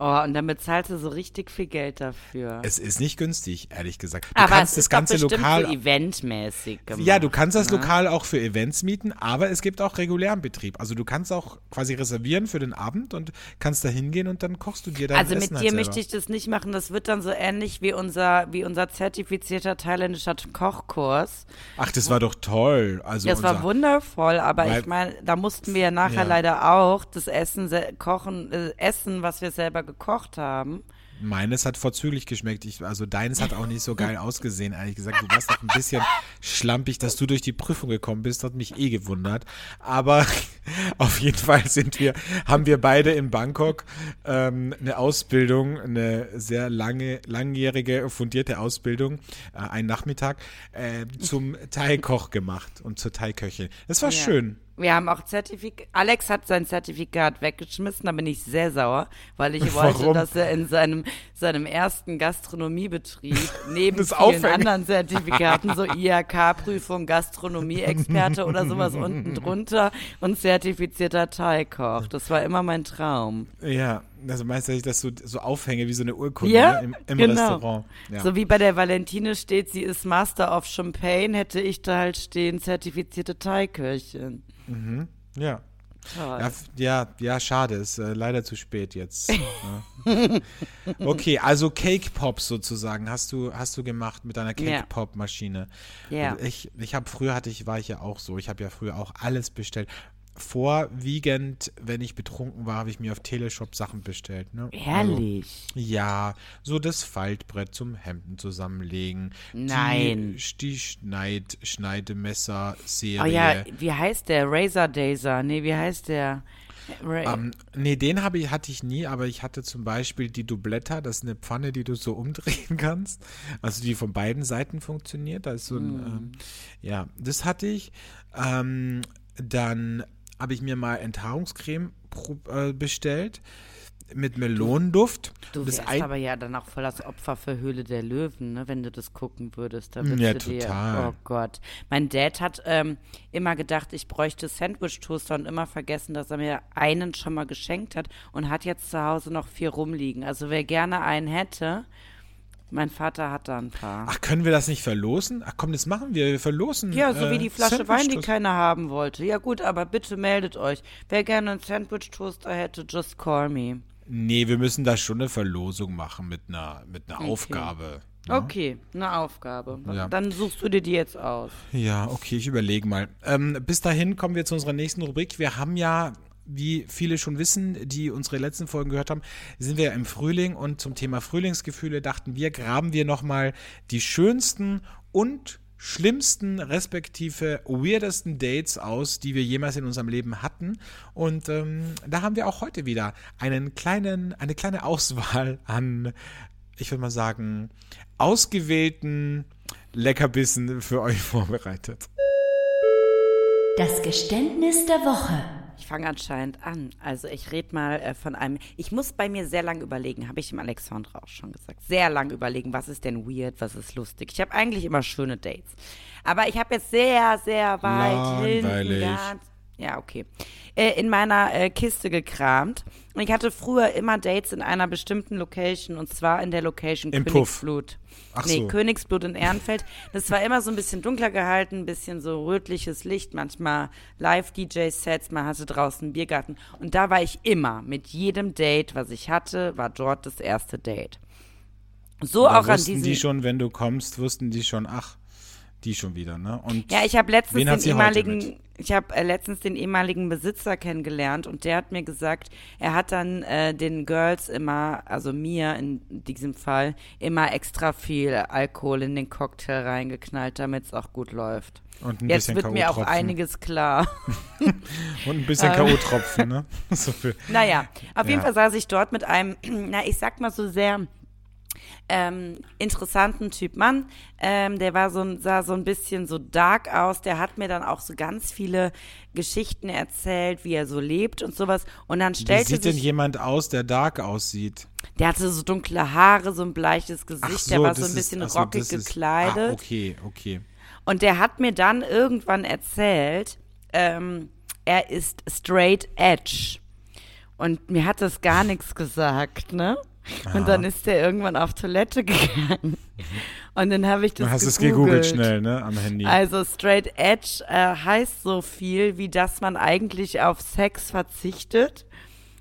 Oh, und dann bezahlst du so richtig viel Geld dafür. Es ist nicht günstig, ehrlich gesagt. Du aber kannst es ist das ganze lokal. So eventmäßig gemacht, ja, du kannst das ne? lokal auch für Events mieten, aber es gibt auch regulären Betrieb. Also du kannst auch quasi reservieren für den Abend und kannst da hingehen und dann kochst du dir dein Also Essen mit dir halt möchte ich das nicht machen. Das wird dann so ähnlich wie unser, wie unser zertifizierter thailändischer Kochkurs. Ach, das war doch toll. Also das war wundervoll, aber ich meine, da mussten wir ja nachher ja. leider auch das Essen kochen, äh, essen, was wir selber gekocht haben. Meines hat vorzüglich geschmeckt. Ich, also deines hat auch nicht so geil ausgesehen, ehrlich gesagt. Du warst doch ein bisschen schlampig, dass du durch die Prüfung gekommen bist, hat mich eh gewundert. Aber auf jeden Fall sind wir, haben wir beide in Bangkok ähm, eine Ausbildung, eine sehr lange, langjährige, fundierte Ausbildung, äh, einen Nachmittag, äh, zum Thai-Koch gemacht und zur Thai-Köchin. Das war ja. schön. Wir haben auch Zertifikat. Alex hat sein Zertifikat weggeschmissen, da bin ich sehr sauer, weil ich wollte, Warum? dass er in seinem, seinem ersten Gastronomiebetrieb neben vielen aufhängen. anderen Zertifikaten, so IHK-Prüfung, Gastronomie-Experte oder sowas unten drunter und zertifizierter Teigkoch. Das war immer mein Traum. Ja, also meinst du, dass ich das so, so aufhänge wie so eine Urkunde ja, ne, im, im genau. Restaurant? Ja. So wie bei der Valentine steht, sie ist Master of Champagne, hätte ich da halt stehen, zertifizierte Thai-Köchin. Mhm. Ja. Ja, ja, ja, schade, ist äh, leider zu spät jetzt. Ne? okay, also Cake Pops sozusagen hast du hast du gemacht mit deiner Cake Pop Maschine. Ja. Ich ich habe früher hatte ich war ich ja auch so, ich habe ja früher auch alles bestellt vorwiegend, wenn ich betrunken war, habe ich mir auf Teleshop Sachen bestellt. Ne? Ehrlich? Also, ja, so das Faltbrett zum Hemden zusammenlegen. Nein. Die, die Schneid, Schneidemesser-Serie. Oh ja, wie heißt der? Razor Dazer. Nee, wie heißt der? Right. Um, nee, den habe ich, hatte ich nie, aber ich hatte zum Beispiel die Dubletta, das ist eine Pfanne, die du so umdrehen kannst. Also die von beiden Seiten funktioniert. Da ist so ein, mm. ähm, ja, das hatte ich. Ähm, dann habe ich mir mal Enthaarungscreme äh, bestellt mit Melonenduft. Du wärst aber ja dann auch voll das Opfer für Höhle der Löwen, ne, wenn du das gucken würdest. Da ja, total. Dir, oh Gott. Mein Dad hat ähm, immer gedacht, ich bräuchte Sandwich-Toaster und immer vergessen, dass er mir einen schon mal geschenkt hat und hat jetzt zu Hause noch vier rumliegen. Also wer gerne einen hätte, Mein Vater hat da ein paar. Ach, können wir das nicht verlosen? Ach komm, das machen wir. Wir verlosen. Ja, so äh, wie die Flasche Wein, die keiner haben wollte. Ja gut, aber bitte meldet euch. Wer gerne einen Sandwich-Toaster hätte, just call me. Nee, wir müssen da schon eine Verlosung machen mit einer, mit einer Aufgabe. ne? Okay, eine Aufgabe. Ja. Dann suchst du dir die jetzt aus. Ja, okay, ich überlege mal. Ähm, bis dahin kommen wir zu unserer nächsten Rubrik. Wir haben ja, wie viele schon wissen, die unsere letzten Folgen gehört haben, sind wir im Frühling und zum Thema Frühlingsgefühle dachten wir, graben wir nochmal die schönsten und schlimmsten, respektive weirdesten Dates aus, die wir jemals in unserem Leben hatten. Und ähm, da haben wir auch heute wieder einen kleinen, eine kleine Auswahl an, ich würde mal sagen, ausgewählten Leckerbissen für euch vorbereitet. Das Geständnis der Woche. Ich fange anscheinend an. Also ich rede mal äh, von einem. Ich muss bei mir sehr lange überlegen, habe ich dem Alexandra auch schon gesagt. Sehr lange überlegen, was ist denn weird, was ist lustig. Ich habe eigentlich immer schöne Dates. Aber ich habe jetzt sehr, sehr weit hinten Langweilig. ganz ja, okay. Äh, in meiner äh, Kiste gekramt. Und ich hatte früher immer Dates in einer bestimmten Location und zwar in der Location Im Puff. Königsblut. Ach nee, so. Königsblut in Ehrenfeld. Das war immer so ein bisschen dunkler gehalten, ein bisschen so rötliches Licht, manchmal Live-DJ-Sets, man hatte draußen einen Biergarten. Und da war ich immer. Mit jedem Date, was ich hatte, war dort das erste Date. So Da auch an wussten diesem. die schon, wenn du kommst, wussten die schon, ach, die schon wieder, ne? Und Ja, ich habe letztens den ehemaligen, mit? ich habe äh, letztens den ehemaligen Besitzer kennengelernt und der hat mir gesagt, er hat dann äh, den Girls immer, also mir in diesem Fall, immer extra viel Alkohol in den Cocktail reingeknallt, damit es auch gut läuft. Und ein Jetzt bisschen wird mir auch einiges klar. Und ein bisschen K.O.-Tropfen, ne? So. Naja, auf jeden Ja. Fall saß ich dort mit einem, na, ich sag mal so sehr ähm, interessanten Typ Mann. Ähm, der war so, sah so ein bisschen so dark aus. Der hat mir dann auch so ganz viele Geschichten erzählt, wie er so lebt und sowas. Und dann Wie stellte sieht denn sich, jemand aus, der dark aussieht? der hatte so dunkle Haare, so ein bleiches Gesicht. der war so ein bisschen ist, so, rockig ist- gekleidet. Ah, okay, okay. Und der hat mir dann irgendwann erzählt, ähm, er ist straight edge. Und mir hat das gar nichts gesagt, ne? Und dann ist der irgendwann auf Toilette gegangen. Und dann habe ich das Du hast es gegoogelt. schnell, ne? Am Handy. Also straight edge äh, heißt so viel, wie dass man eigentlich auf Sex verzichtet.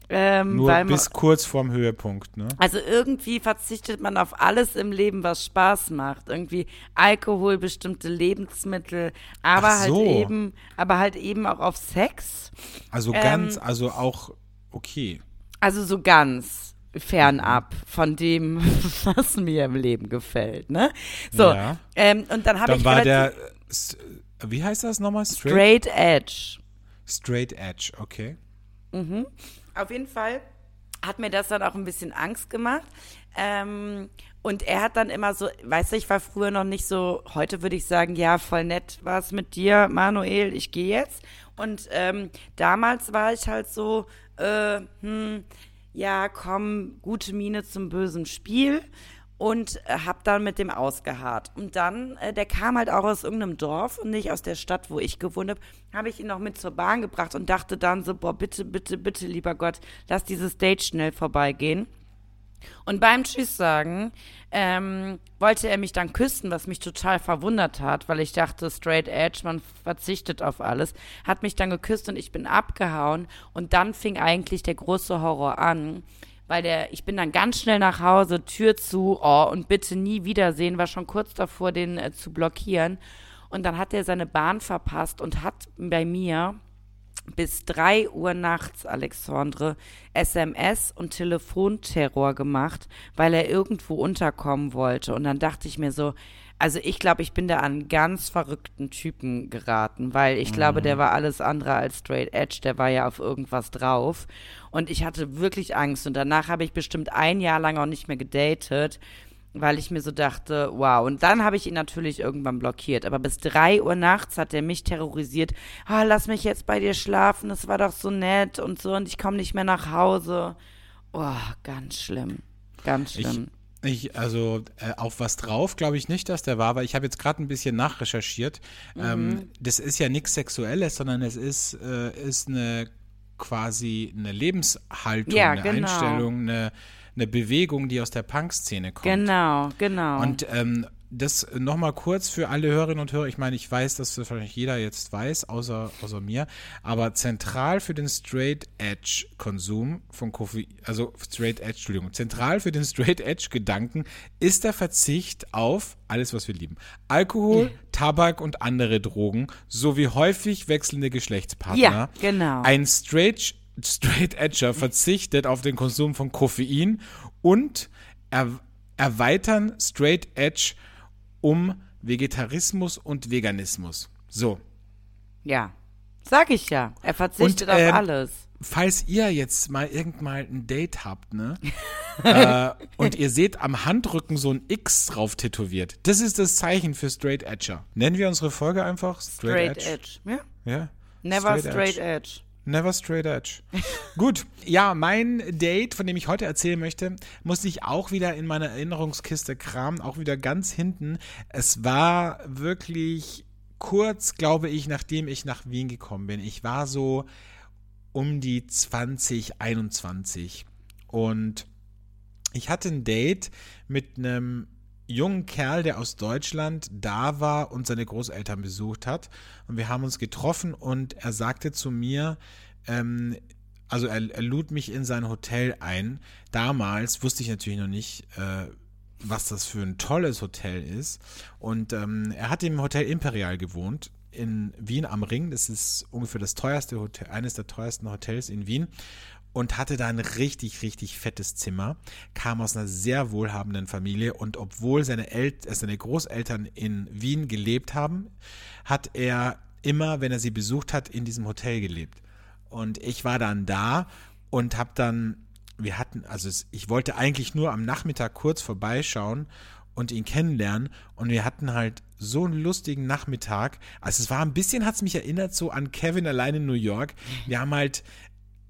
Ähm, Nur man, bis kurz vorm Höhepunkt, ne? also irgendwie verzichtet man auf alles im Leben, was Spaß macht. Irgendwie Alkohol, bestimmte Lebensmittel, aber halt so. eben, aber halt eben auch auf Sex. Also ähm, ganz, also auch, okay. Also so ganz fernab von dem, was mir im Leben gefällt, ne? So, Ja. ähm, und dann habe ich war der, wie heißt das nochmal? Straight, Straight Edge. Straight Edge, okay. Auf jeden Fall hat mir das dann auch ein bisschen Angst gemacht. Ähm, und er hat dann immer so, weißt du, ich war früher noch nicht so, heute würde ich sagen, ja, voll nett war es mit dir, Manuel, ich gehe jetzt. Und ähm, damals war ich halt so, äh, hm, ja, komm, gute Miene zum bösen Spiel und äh, hab dann mit dem ausgeharrt. Und dann, äh, der kam halt auch aus irgendeinem Dorf und nicht aus der Stadt, wo ich gewohnt habe, habe ich ihn noch mit zur Bahn gebracht und dachte dann so, boah, bitte, bitte, bitte, lieber Gott, lass dieses Date schnell vorbeigehen. Und beim Tschüss sagen ähm, wollte er mich dann küssen, was mich total verwundert hat, weil ich dachte, straight edge, man verzichtet auf alles. Hat mich dann geküsst und ich bin abgehauen. Und dann fing eigentlich der große Horror an, weil der, ich bin dann ganz schnell nach Hause, Tür zu, oh, und bitte nie wiedersehen, war schon kurz davor, den äh, zu blockieren. Und dann hat er seine Bahn verpasst und hat bei mir bis 3 Uhr nachts, Alexandre, SMS und Telefonterror gemacht, weil er irgendwo unterkommen wollte. Und dann dachte ich mir so, also ich glaube, ich bin da an einen ganz verrückten Typen geraten, weil ich glaube, der war alles andere als straight edge, der war ja auf irgendwas drauf. Und ich hatte wirklich Angst. Und danach habe ich bestimmt ein Jahr lang auch nicht mehr gedatet weil ich mir so dachte, wow. Und dann habe ich ihn natürlich irgendwann blockiert. Aber bis drei Uhr nachts hat er mich terrorisiert. Ah, lass mich jetzt bei dir schlafen, das war doch so nett und so und ich komme nicht mehr nach Hause. Oh, ganz schlimm. Ganz Ich, schlimm. ich also äh, auf was drauf glaube ich nicht, dass der war, weil ich habe jetzt gerade ein bisschen nachrecherchiert. Mhm. Ähm, das ist ja nichts Sexuelles, sondern es ist, äh, ist eine quasi eine Lebenshaltung, Ja, eine genau. Einstellung, eine, eine Bewegung, die aus der Punk-Szene kommt. Genau, genau. Und ähm, das nochmal kurz für alle Hörerinnen und Hörer. Ich meine, ich weiß, dass das wahrscheinlich jeder jetzt weiß, außer, außer mir. Aber zentral für den Straight Edge Konsum von Koffein, also Straight Edge, Entschuldigung, zentral für den Straight Edge Gedanken ist der Verzicht auf alles, was wir lieben. Alkohol, Tabak und andere Drogen sowie häufig wechselnde Geschlechtspartner. Ja, genau. Ein Straight, Straight Edger verzichtet auf den Konsum von Koffein und er, erweitern Straight Edge um Vegetarismus und Veganismus. So. Ja, sag ich ja. Er verzichtet und, äh, auf ähm, alles. Falls ihr jetzt mal irgendwann ein Date habt, ne? äh, und ihr seht am Handrücken so ein X drauf tätowiert. Das ist das Zeichen für Straight Edger. Nennen wir unsere Folge einfach Straight, Straight Edge. Edge. Ja. ja. Never Straight, Straight Edge. Edge. Never straight edge. Gut, ja, mein Date, von dem ich heute erzählen möchte, musste ich auch wieder in meiner Erinnerungskiste kramen, auch wieder ganz hinten. Es war wirklich kurz, glaube ich, nachdem ich nach Wien gekommen bin. Ich war so um die 20, 21 und ich hatte ein Date mit einem jungen Kerl, der aus Deutschland da war und seine Großeltern besucht hat. Und wir haben uns getroffen und er sagte zu mir, ähm, also er, er, lud mich in sein Hotel ein. Damals wusste ich natürlich noch nicht, äh, was das für ein tolles Hotel ist. Und ähm, er hat im Hotel Imperial gewohnt in Wien am Ring. Das ist ungefähr das teuerste Hotel, eines der teuersten Hotels in Wien und hatte da ein richtig, richtig fettes Zimmer, kam aus einer sehr wohlhabenden Familie und obwohl seine, El äh, seine Großeltern in Wien gelebt haben, hat er immer, wenn er sie besucht hat, in diesem Hotel gelebt. Und ich war dann da und habe dann, wir hatten, also ich wollte eigentlich nur am Nachmittag kurz vorbeischauen und ihn kennenlernen und wir hatten halt so einen lustigen Nachmittag. Also es war ein bisschen, hat es mich erinnert so an Kevin allein in New York. Wir haben halt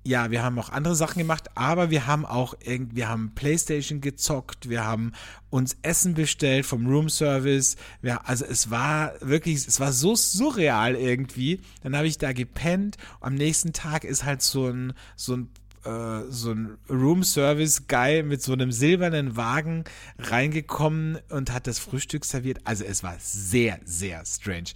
ja, wir haben auch andere Sachen gemacht, aber wir haben auch irgendwie, wir haben Playstation gezockt, wir haben uns Essen bestellt vom Roomservice. Wir, also es war wirklich, es war so surreal irgendwie. Dann habe ich da gepennt. Am nächsten Tag ist halt so ein, so ein äh, so ein Room-Service-Guy mit so einem silbernen Wagen reingekommen und hat das Frühstück serviert. Also es war sehr, sehr strange.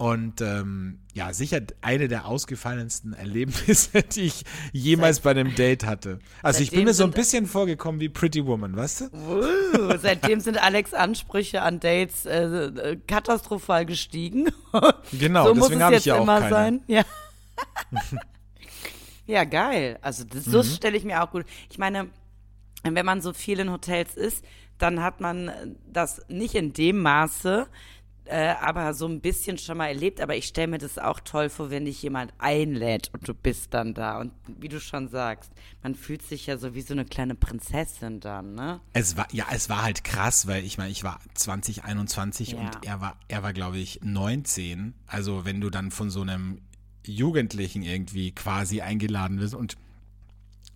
Und ähm, ja, sicher eine der ausgefallensten Erlebnisse, die ich jemals Seit, bei einem Date hatte. Also ich bin mir so ein bisschen vorgekommen wie Pretty Woman, weißt du? Uh, seitdem sind Alex Ansprüche an Dates äh, äh katastrophal gestiegen. Genau, so deswegen habe ich ja auch immer keine. sein. Ja. ja, geil. Also das, mhm. stelle ich mir auch gut. Ich meine, wenn man so viel in Hotels ist, dann hat man das nicht in dem Maße, äh, aber so ein bisschen schon mal erlebt. Aber ich stelle mir das auch toll vor, wenn dich jemand einlädt und du bist dann da. Und wie du schon sagst, man fühlt sich ja so wie so eine kleine Prinzessin dann, ne? Es war, ja, es war halt krass, weil ich meine, ich war 2021 ja. und er war, er war, glaube ich, 19. Also wenn du dann von so einem Jugendlichen irgendwie quasi eingeladen wirst und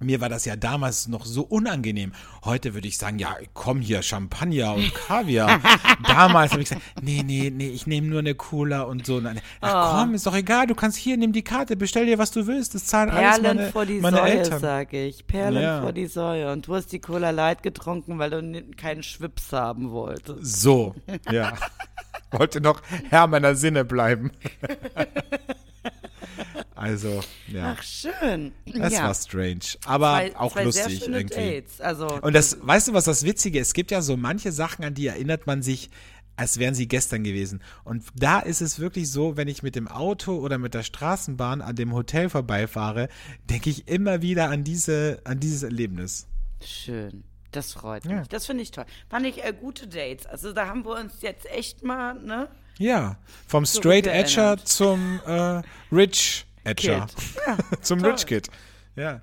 mir war das ja damals noch so unangenehm. Heute würde ich sagen, ja, komm hier, Champagner und Kaviar. damals habe ich gesagt, nee, nee, nee, ich nehme nur eine Cola und so. Ach oh. komm, ist doch egal, du kannst hier, nimm die Karte, bestell dir, was du willst. Das zahlen Perlen alles meine, vor die meine Säue, Eltern. sage ich. Perlen ja. vor die Säue. Und du hast die Cola Light getrunken, weil du keinen Schwips haben wolltest. So, ja. Wollte noch Herr meiner Sinne bleiben. Also, ja. Ach, schön. Das ja. war strange. Aber zwei, auch zwei lustig irgendwie. Dates. Also, Und das, weißt du, was das Witzige ist? Es gibt ja so manche Sachen, an die erinnert man sich, als wären sie gestern gewesen. Und da ist es wirklich so, wenn ich mit dem Auto oder mit der Straßenbahn an dem Hotel vorbeifahre, denke ich immer wieder an diese, an dieses Erlebnis. Schön. Das freut mich. Das finde ich toll. Fand ich äh, gute Dates. Also da haben wir uns jetzt echt mal, ne? Ja, vom Straight Edger zum äh, Rich Edger. Ja, Zum toll. Rich Kid. Ja.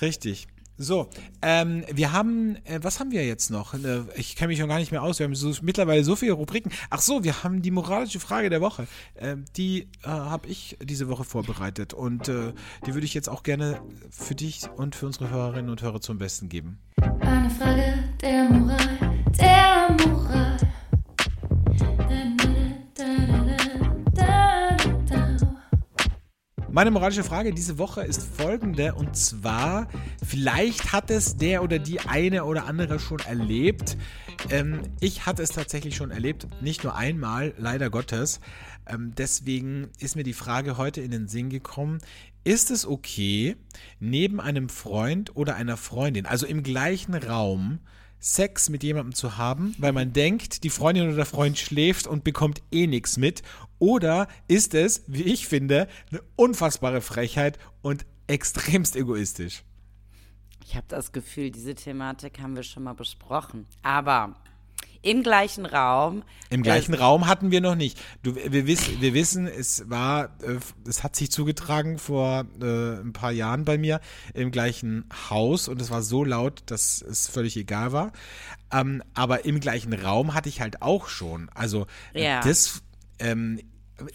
Richtig. So, ähm, wir haben, äh, was haben wir jetzt noch? Äh, ich kenne mich noch gar nicht mehr aus. Wir haben so, mittlerweile so viele Rubriken. Ach so, wir haben die moralische Frage der Woche. Äh, die äh, habe ich diese Woche vorbereitet und äh, die würde ich jetzt auch gerne für dich und für unsere Hörerinnen und Hörer zum Besten geben. Eine Frage der Moral, der Moral. Meine moralische Frage diese Woche ist folgende und zwar, vielleicht hat es der oder die eine oder andere schon erlebt. Ähm, ich hatte es tatsächlich schon erlebt, nicht nur einmal, leider Gottes. Ähm, deswegen ist mir die Frage heute in den Sinn gekommen, ist es okay, neben einem Freund oder einer Freundin, also im gleichen Raum, Sex mit jemandem zu haben, weil man denkt, die Freundin oder der Freund schläft und bekommt eh nichts mit? Oder ist es, wie ich finde, eine unfassbare Frechheit und extremst egoistisch? Ich habe das Gefühl, diese Thematik haben wir schon mal besprochen. Aber im gleichen Raum. Im gleichen äh, Raum hatten wir noch nicht. Du, wir, wiss, wir wissen, es war, äh, es hat sich zugetragen vor äh, ein paar Jahren bei mir im gleichen Haus und es war so laut, dass es völlig egal war. Ähm, aber im gleichen Raum hatte ich halt auch schon. Also ja. das ähm,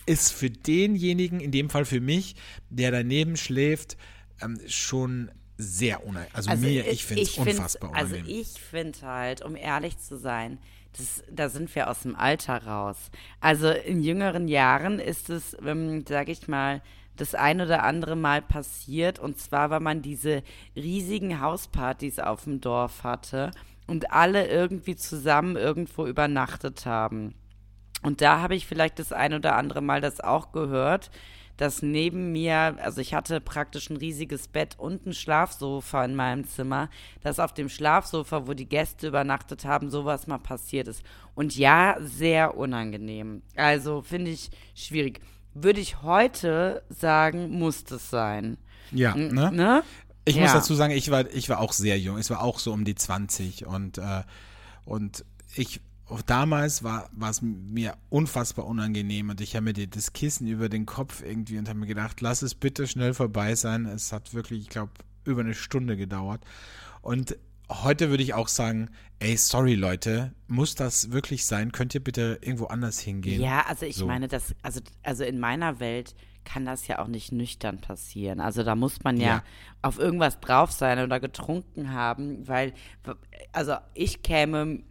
ist für denjenigen, in dem Fall für mich, der daneben schläft, ähm, schon sehr unangenehm. Also, also, mir, ich finde es unfassbar also unangenehm. Also ich finde halt, um ehrlich zu sein, das, da sind wir aus dem Alter raus. Also in jüngeren Jahren ist es, ähm, sage ich mal, das ein oder andere Mal passiert. Und zwar, weil man diese riesigen Hauspartys auf dem Dorf hatte und alle irgendwie zusammen irgendwo übernachtet haben. Und da habe ich vielleicht das ein oder andere Mal das auch gehört, dass neben mir, also ich hatte praktisch ein riesiges Bett und ein Schlafsofa in meinem Zimmer, dass auf dem Schlafsofa, wo die Gäste übernachtet haben, sowas mal passiert ist. Und ja, sehr unangenehm. Also finde ich schwierig. Würde ich heute sagen, muss es sein. Ja, ne? ne? Ich ja. muss dazu sagen, ich war, ich war auch sehr jung. Ich war auch so um die 20 und, äh, und ich damals war, war es mir unfassbar unangenehm und ich habe mir das Kissen über den Kopf irgendwie und habe mir gedacht, lass es bitte schnell vorbei sein. Es hat wirklich, ich glaube, über eine Stunde gedauert. Und heute würde ich auch sagen, ey, sorry Leute, muss das wirklich sein? Könnt ihr bitte irgendwo anders hingehen? Ja, also ich so. meine, das, also, also in meiner Welt kann das ja auch nicht nüchtern passieren. Also da muss man ja, ja, auf irgendwas drauf sein oder getrunken haben, weil, also ich käme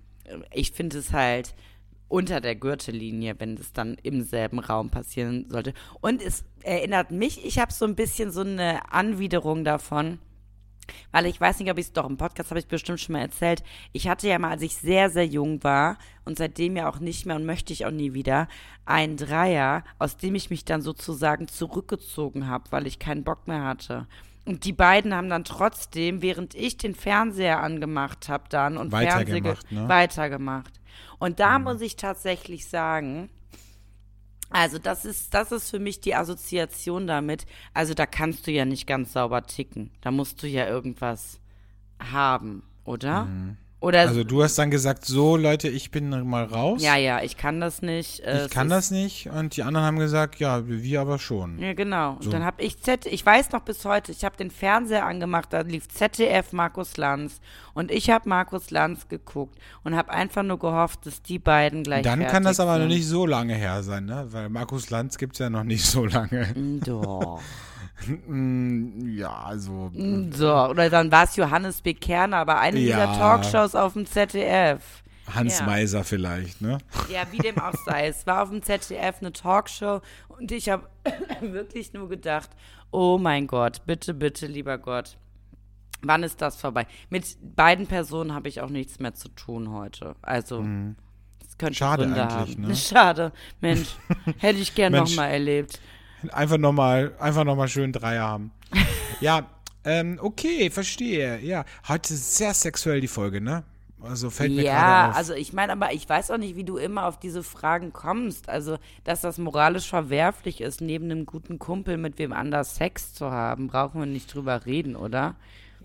ich finde es halt unter der Gürtellinie, wenn es dann im selben Raum passieren sollte. Und es erinnert mich, ich habe so ein bisschen so eine Anwiderung davon, weil ich weiß nicht, ob ich es doch im Podcast habe ich bestimmt schon mal erzählt. Ich hatte ja mal, als ich sehr, sehr jung war und seitdem ja auch nicht mehr und möchte ich auch nie wieder, einen Dreier, aus dem ich mich dann sozusagen zurückgezogen habe, weil ich keinen Bock mehr hatte. Und die beiden haben dann trotzdem, während ich den Fernseher angemacht habe, dann und weitergemacht, Fernseher ne? weitergemacht. Und da mhm. muss ich tatsächlich sagen, also das ist, das ist für mich die Assoziation damit. Also da kannst du ja nicht ganz sauber ticken. Da musst du ja irgendwas haben, oder? Mhm. Oder also du hast dann gesagt, so Leute, ich bin mal raus. Ja, ja, ich kann das nicht. Äh, ich kann das nicht und die anderen haben gesagt, ja, wir aber schon. Ja, genau. So. Und dann habe ich Z, ich weiß noch bis heute, ich habe den Fernseher angemacht, da lief ZDF Markus Lanz und ich habe Markus Lanz geguckt und habe einfach nur gehofft, dass die beiden gleich Dann kann das aber sind. noch nicht so lange her sein, ne? Weil Markus Lanz gibt es ja noch nicht so lange. Doch. Mm, ja, also. Mm, so, oder dann war es Johannes B. Kerner, aber eine ja. dieser Talkshows auf dem ZDF. Hans ja. Meiser vielleicht, ne? Ja, wie dem auch sei. Es war auf dem ZDF eine Talkshow und ich habe wirklich nur gedacht, oh mein Gott, bitte, bitte, lieber Gott. Wann ist das vorbei? Mit beiden Personen habe ich auch nichts mehr zu tun heute. Also, mhm. es könnte Schade Gründe eigentlich, haben. Ne? Schade, Mensch. hätte ich gern nochmal erlebt. Einfach nochmal, einfach nochmal schön Dreier haben. ja, ähm, okay, verstehe. Ja, heute ist sehr sexuell die Folge, ne? Also fällt mir Ja, auf. also ich meine, aber ich weiß auch nicht, wie du immer auf diese Fragen kommst. Also, dass das moralisch verwerflich ist, neben einem guten Kumpel mit wem anders Sex zu haben, brauchen wir nicht drüber reden, oder?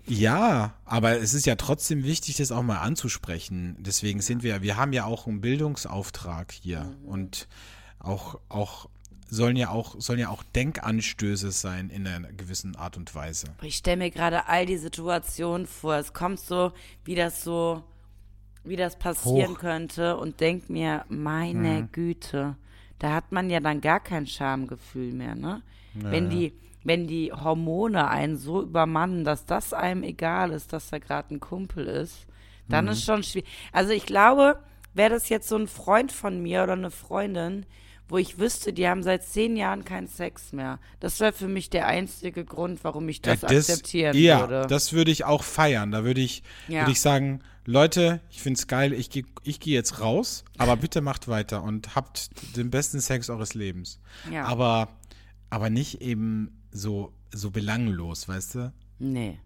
Ja, aber es ist ja trotzdem wichtig, das auch mal anzusprechen. Deswegen sind wir, wir haben ja auch einen Bildungsauftrag hier mhm. und auch, auch sollen ja auch, sollen ja auch Denkanstöße sein in einer gewissen Art und Weise. Ich stelle mir gerade all die Situationen vor. Es kommt so, wie das so, wie das passieren Hoch. könnte und denkt mir, meine hm. Güte, da hat man ja dann gar kein Schamgefühl mehr, ne? Naja. Wenn die, wenn die Hormone einen so übermannen, dass das einem egal ist, dass da gerade ein Kumpel ist, dann mhm. ist schon schwierig. Also ich glaube, wäre das jetzt so ein Freund von mir oder eine Freundin, wo ich wüsste, die haben seit zehn Jahren keinen Sex mehr. Das wäre für mich der einzige Grund, warum ich das, ja, das akzeptieren ja, würde. Ja, das würde ich auch feiern. Da würde ich, ja. würde ich sagen, Leute, ich finde es geil, ich gehe ich geh jetzt raus, aber bitte macht weiter und habt den besten Sex eures Lebens. Ja. Aber, aber nicht eben so, so belanglos, weißt du? Nee.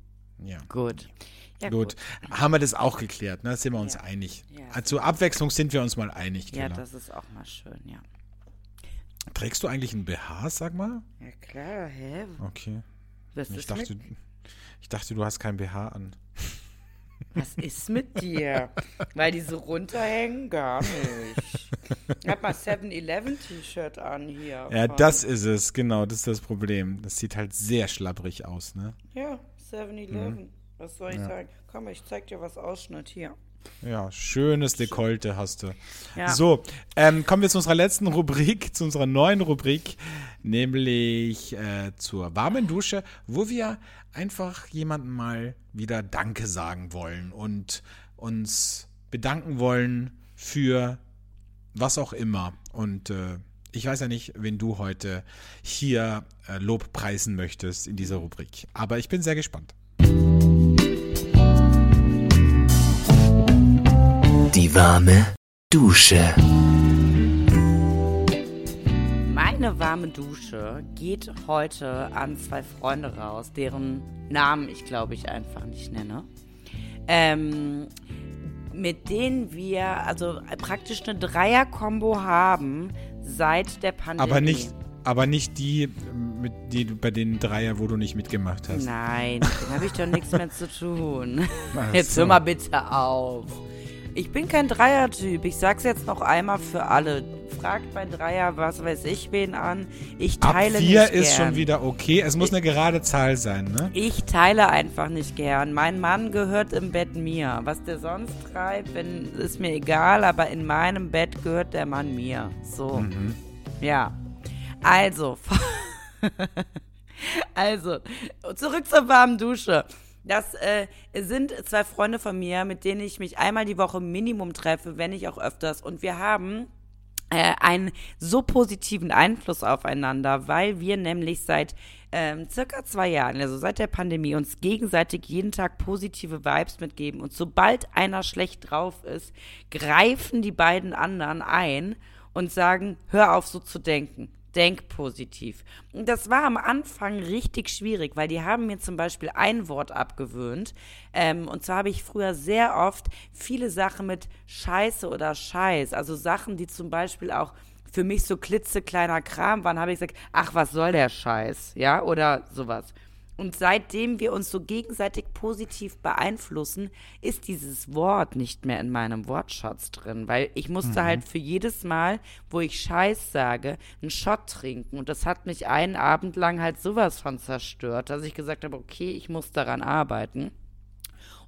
Ja. Gut. Ja, gut. gut. Haben wir das auch geklärt, ne? Sind wir uns ja. einig. Ja. Also zur Abwechslung sind wir uns mal einig, Killer. Ja, das ist auch mal schön, ja. Trägst du eigentlich ein BH, sag mal? Ja, klar, hä? Okay. Was ich, dachte, ich dachte, du hast kein BH an. Was ist mit dir? Weil die so runterhängen? Gar nicht. Ich hab mal 7-Eleven-T-Shirt an hier. Ja, das ist es, genau, das ist das Problem. Das sieht halt sehr schlabbrig aus, ne? Ja, 7-Eleven. Mhm. Was soll ich ja. sagen? Komm, ich zeig dir was Ausschnitt hier. Ja, schönes Dekolte hast du. Ja. So, ähm, kommen wir zu unserer letzten Rubrik, zu unserer neuen Rubrik, nämlich äh, zur warmen Dusche, wo wir einfach jemandem mal wieder Danke sagen wollen und uns bedanken wollen für was auch immer. Und äh, ich weiß ja nicht, wen du heute hier äh, Lob preisen möchtest in dieser Rubrik. Aber ich bin sehr gespannt. Die warme Dusche. Meine warme Dusche geht heute an zwei Freunde raus, deren Namen ich glaube ich einfach nicht nenne. Ähm, mit denen wir also praktisch eine Dreier-Kombo haben seit der Pandemie. Aber nicht, aber nicht die, mit die, bei den Dreier, wo du nicht mitgemacht hast. Nein, da habe ich doch nichts mehr zu tun. Jetzt hör mal bitte auf. Ich bin kein Dreier-Typ. Ich sag's jetzt noch einmal für alle. Fragt bei Dreier, was weiß ich wen an. Ich teile Ab vier nicht ist gern. schon wieder okay. Es muss ich, eine gerade Zahl sein, ne? Ich teile einfach nicht gern. Mein Mann gehört im Bett mir. Was der sonst treibt, wenn, ist mir egal, aber in meinem Bett gehört der Mann mir. So. Mhm. Ja. Also. also, zurück zur warmen Dusche. Das äh, sind zwei Freunde von mir, mit denen ich mich einmal die Woche Minimum treffe, wenn nicht auch öfters. Und wir haben äh, einen so positiven Einfluss aufeinander, weil wir nämlich seit ähm, circa zwei Jahren, also seit der Pandemie, uns gegenseitig jeden Tag positive Vibes mitgeben. Und sobald einer schlecht drauf ist, greifen die beiden anderen ein und sagen, hör auf so zu denken denk positiv. Und das war am Anfang richtig schwierig, weil die haben mir zum Beispiel ein Wort abgewöhnt. Ähm, und zwar habe ich früher sehr oft viele Sachen mit Scheiße oder Scheiß, also Sachen, die zum Beispiel auch für mich so klitzekleiner Kram waren, habe ich gesagt, ach, was soll der Scheiß, ja, oder sowas. Und seitdem wir uns so gegenseitig positiv beeinflussen, ist dieses Wort nicht mehr in meinem Wortschatz drin, weil ich musste mhm. halt für jedes Mal, wo ich Scheiß sage, einen Shot trinken. Und das hat mich einen Abend lang halt sowas von zerstört, dass ich gesagt habe, okay, ich muss daran arbeiten.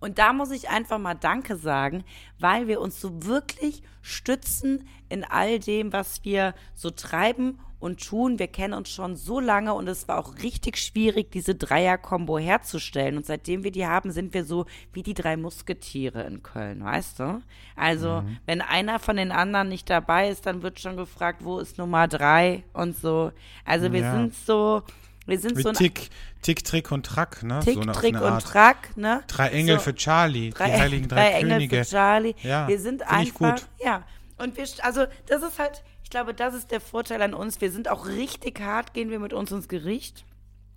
Und da muss ich einfach mal Danke sagen, weil wir uns so wirklich stützen in all dem, was wir so treiben und tun. Wir kennen uns schon so lange und es war auch richtig schwierig, diese Dreier-Kombo herzustellen. Und seitdem wir die haben, sind wir so wie die drei Musketiere in Köln, weißt du? Also, mhm. wenn einer von den anderen nicht dabei ist, dann wird schon gefragt, wo ist Nummer drei und so. Also, wir ja. sind so, wir sind Mit so ein Tick, Tick, Trick und Track, ne? Tick, so eine, Trick und Track, ne? Drei Engel so, für Charlie, drei, die heiligen drei, drei Engel für Charlie. Ja, wir sind einfach, ja. Und wir, also das ist halt, ich glaube, das ist der Vorteil an uns. Wir sind auch richtig hart, gehen wir mit uns ins Gericht.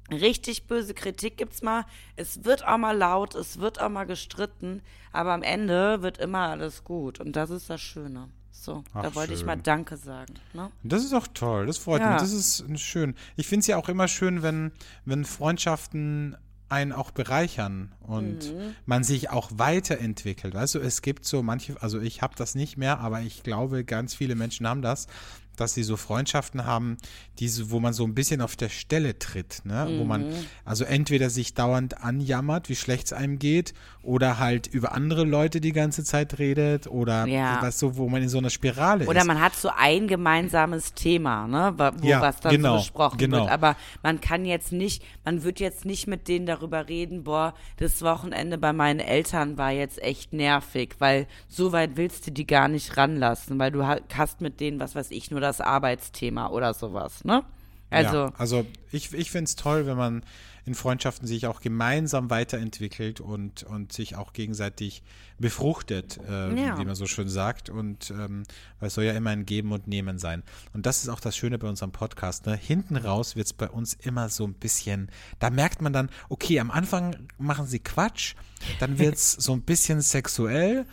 Richtig böse Kritik gibt's mal. Es wird auch mal laut, es wird auch mal gestritten, aber am Ende wird immer alles gut und das ist das Schöne. So, Ach, da wollte schön. ich mal Danke sagen. Ne? Das ist auch toll, das freut ja. mich. Das ist schön. Ich finde es ja auch immer schön, wenn, wenn Freundschaften einen auch bereichern und mhm. man sich auch weiterentwickelt. Weißt du, es gibt so manche, also ich habe das nicht mehr, aber ich glaube, ganz viele Menschen haben das, dass sie so Freundschaften haben, diese, wo man so ein bisschen auf der Stelle tritt, ne? Mhm. Wo man mhm. also entweder sich dauernd anjammert, wie schlecht es einem geht, oder halt über andere Leute die ganze Zeit redet, oder ja. was so, wo man in so einer Spirale oder ist. Oder man hat so ein gemeinsames Thema, ne? Wo ja, was dann genau, so besprochen genau. wird. Aber man kann jetzt nicht, man wird jetzt nicht mit denen darüber reden, boah, das Wochenende bei meinen Eltern war jetzt echt nervig, weil so weit willst du die gar nicht ranlassen, weil du hast mit denen, was weiß ich, nur das Arbeitsthema oder sowas, ne? Also, ja, also ich, ich finde es toll, wenn man in Freundschaften sich auch gemeinsam weiterentwickelt und, und sich auch gegenseitig befruchtet, äh, ja. wie man so schön sagt. Und ähm, weil es soll ja immer ein Geben und Nehmen sein. Und das ist auch das Schöne bei unserem Podcast. Ne? Hinten raus wird es bei uns immer so ein bisschen, da merkt man dann, okay, am Anfang machen sie Quatsch, dann wird es so ein bisschen sexuell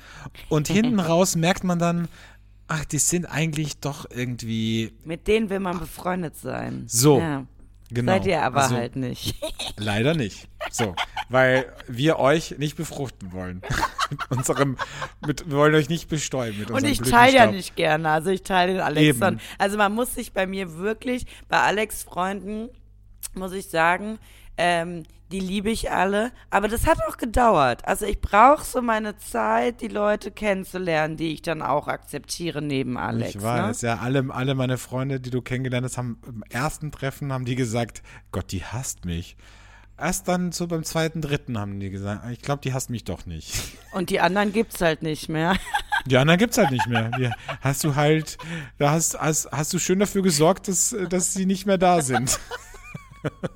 und hinten raus merkt man dann, ach, die sind eigentlich doch irgendwie. Mit denen will man befreundet sein. So. Ja. Genau. Seid ihr aber also, halt nicht. Leider nicht. So, weil wir euch nicht befruchten wollen. mit unserem, mit, wir wollen euch nicht bestäuben mit Und ich teile ja nicht gerne, also ich teile den Alex. Also man muss sich bei mir wirklich, bei Alex Freunden, muss ich sagen, ähm, die liebe ich alle, aber das hat auch gedauert. Also ich brauche so meine Zeit, die Leute kennenzulernen, die ich dann auch akzeptiere neben Alex. Ich weiß, ne? ja, alle, alle meine Freunde, die du kennengelernt hast, haben im ersten Treffen haben die gesagt, Gott, die hasst mich. Erst dann so beim zweiten, dritten haben die gesagt, ich glaube, die hasst mich doch nicht. Und die anderen gibt's halt nicht mehr. Die anderen gibt's halt nicht mehr. Die hast du halt, da hast, hast, hast du schön dafür gesorgt, dass, dass sie nicht mehr da sind.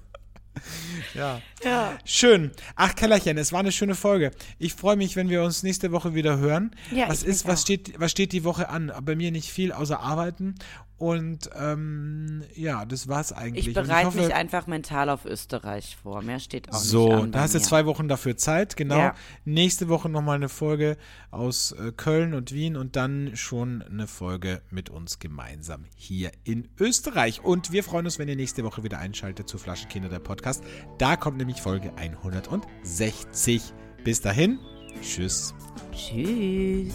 Ja. ja. Schön. Ach, Kellerchen, es war eine schöne Folge. Ich freue mich, wenn wir uns nächste Woche wieder hören. Ja, was ist, was steht, was steht die Woche an? Bei mir nicht viel, außer arbeiten. Und ähm, ja, das war's eigentlich. Ich bereite mich einfach mental auf Österreich vor. Mehr steht auch so, nicht So, da hast du zwei Wochen dafür Zeit, genau. Ja. Nächste Woche nochmal eine Folge aus äh, Köln und Wien und dann schon eine Folge mit uns gemeinsam hier in Österreich. Und wir freuen uns, wenn ihr nächste Woche wieder einschaltet zu Flaschenkinder, der Podcast. Da kommt nämlich Folge 160. Bis dahin, tschüss. Tschüss.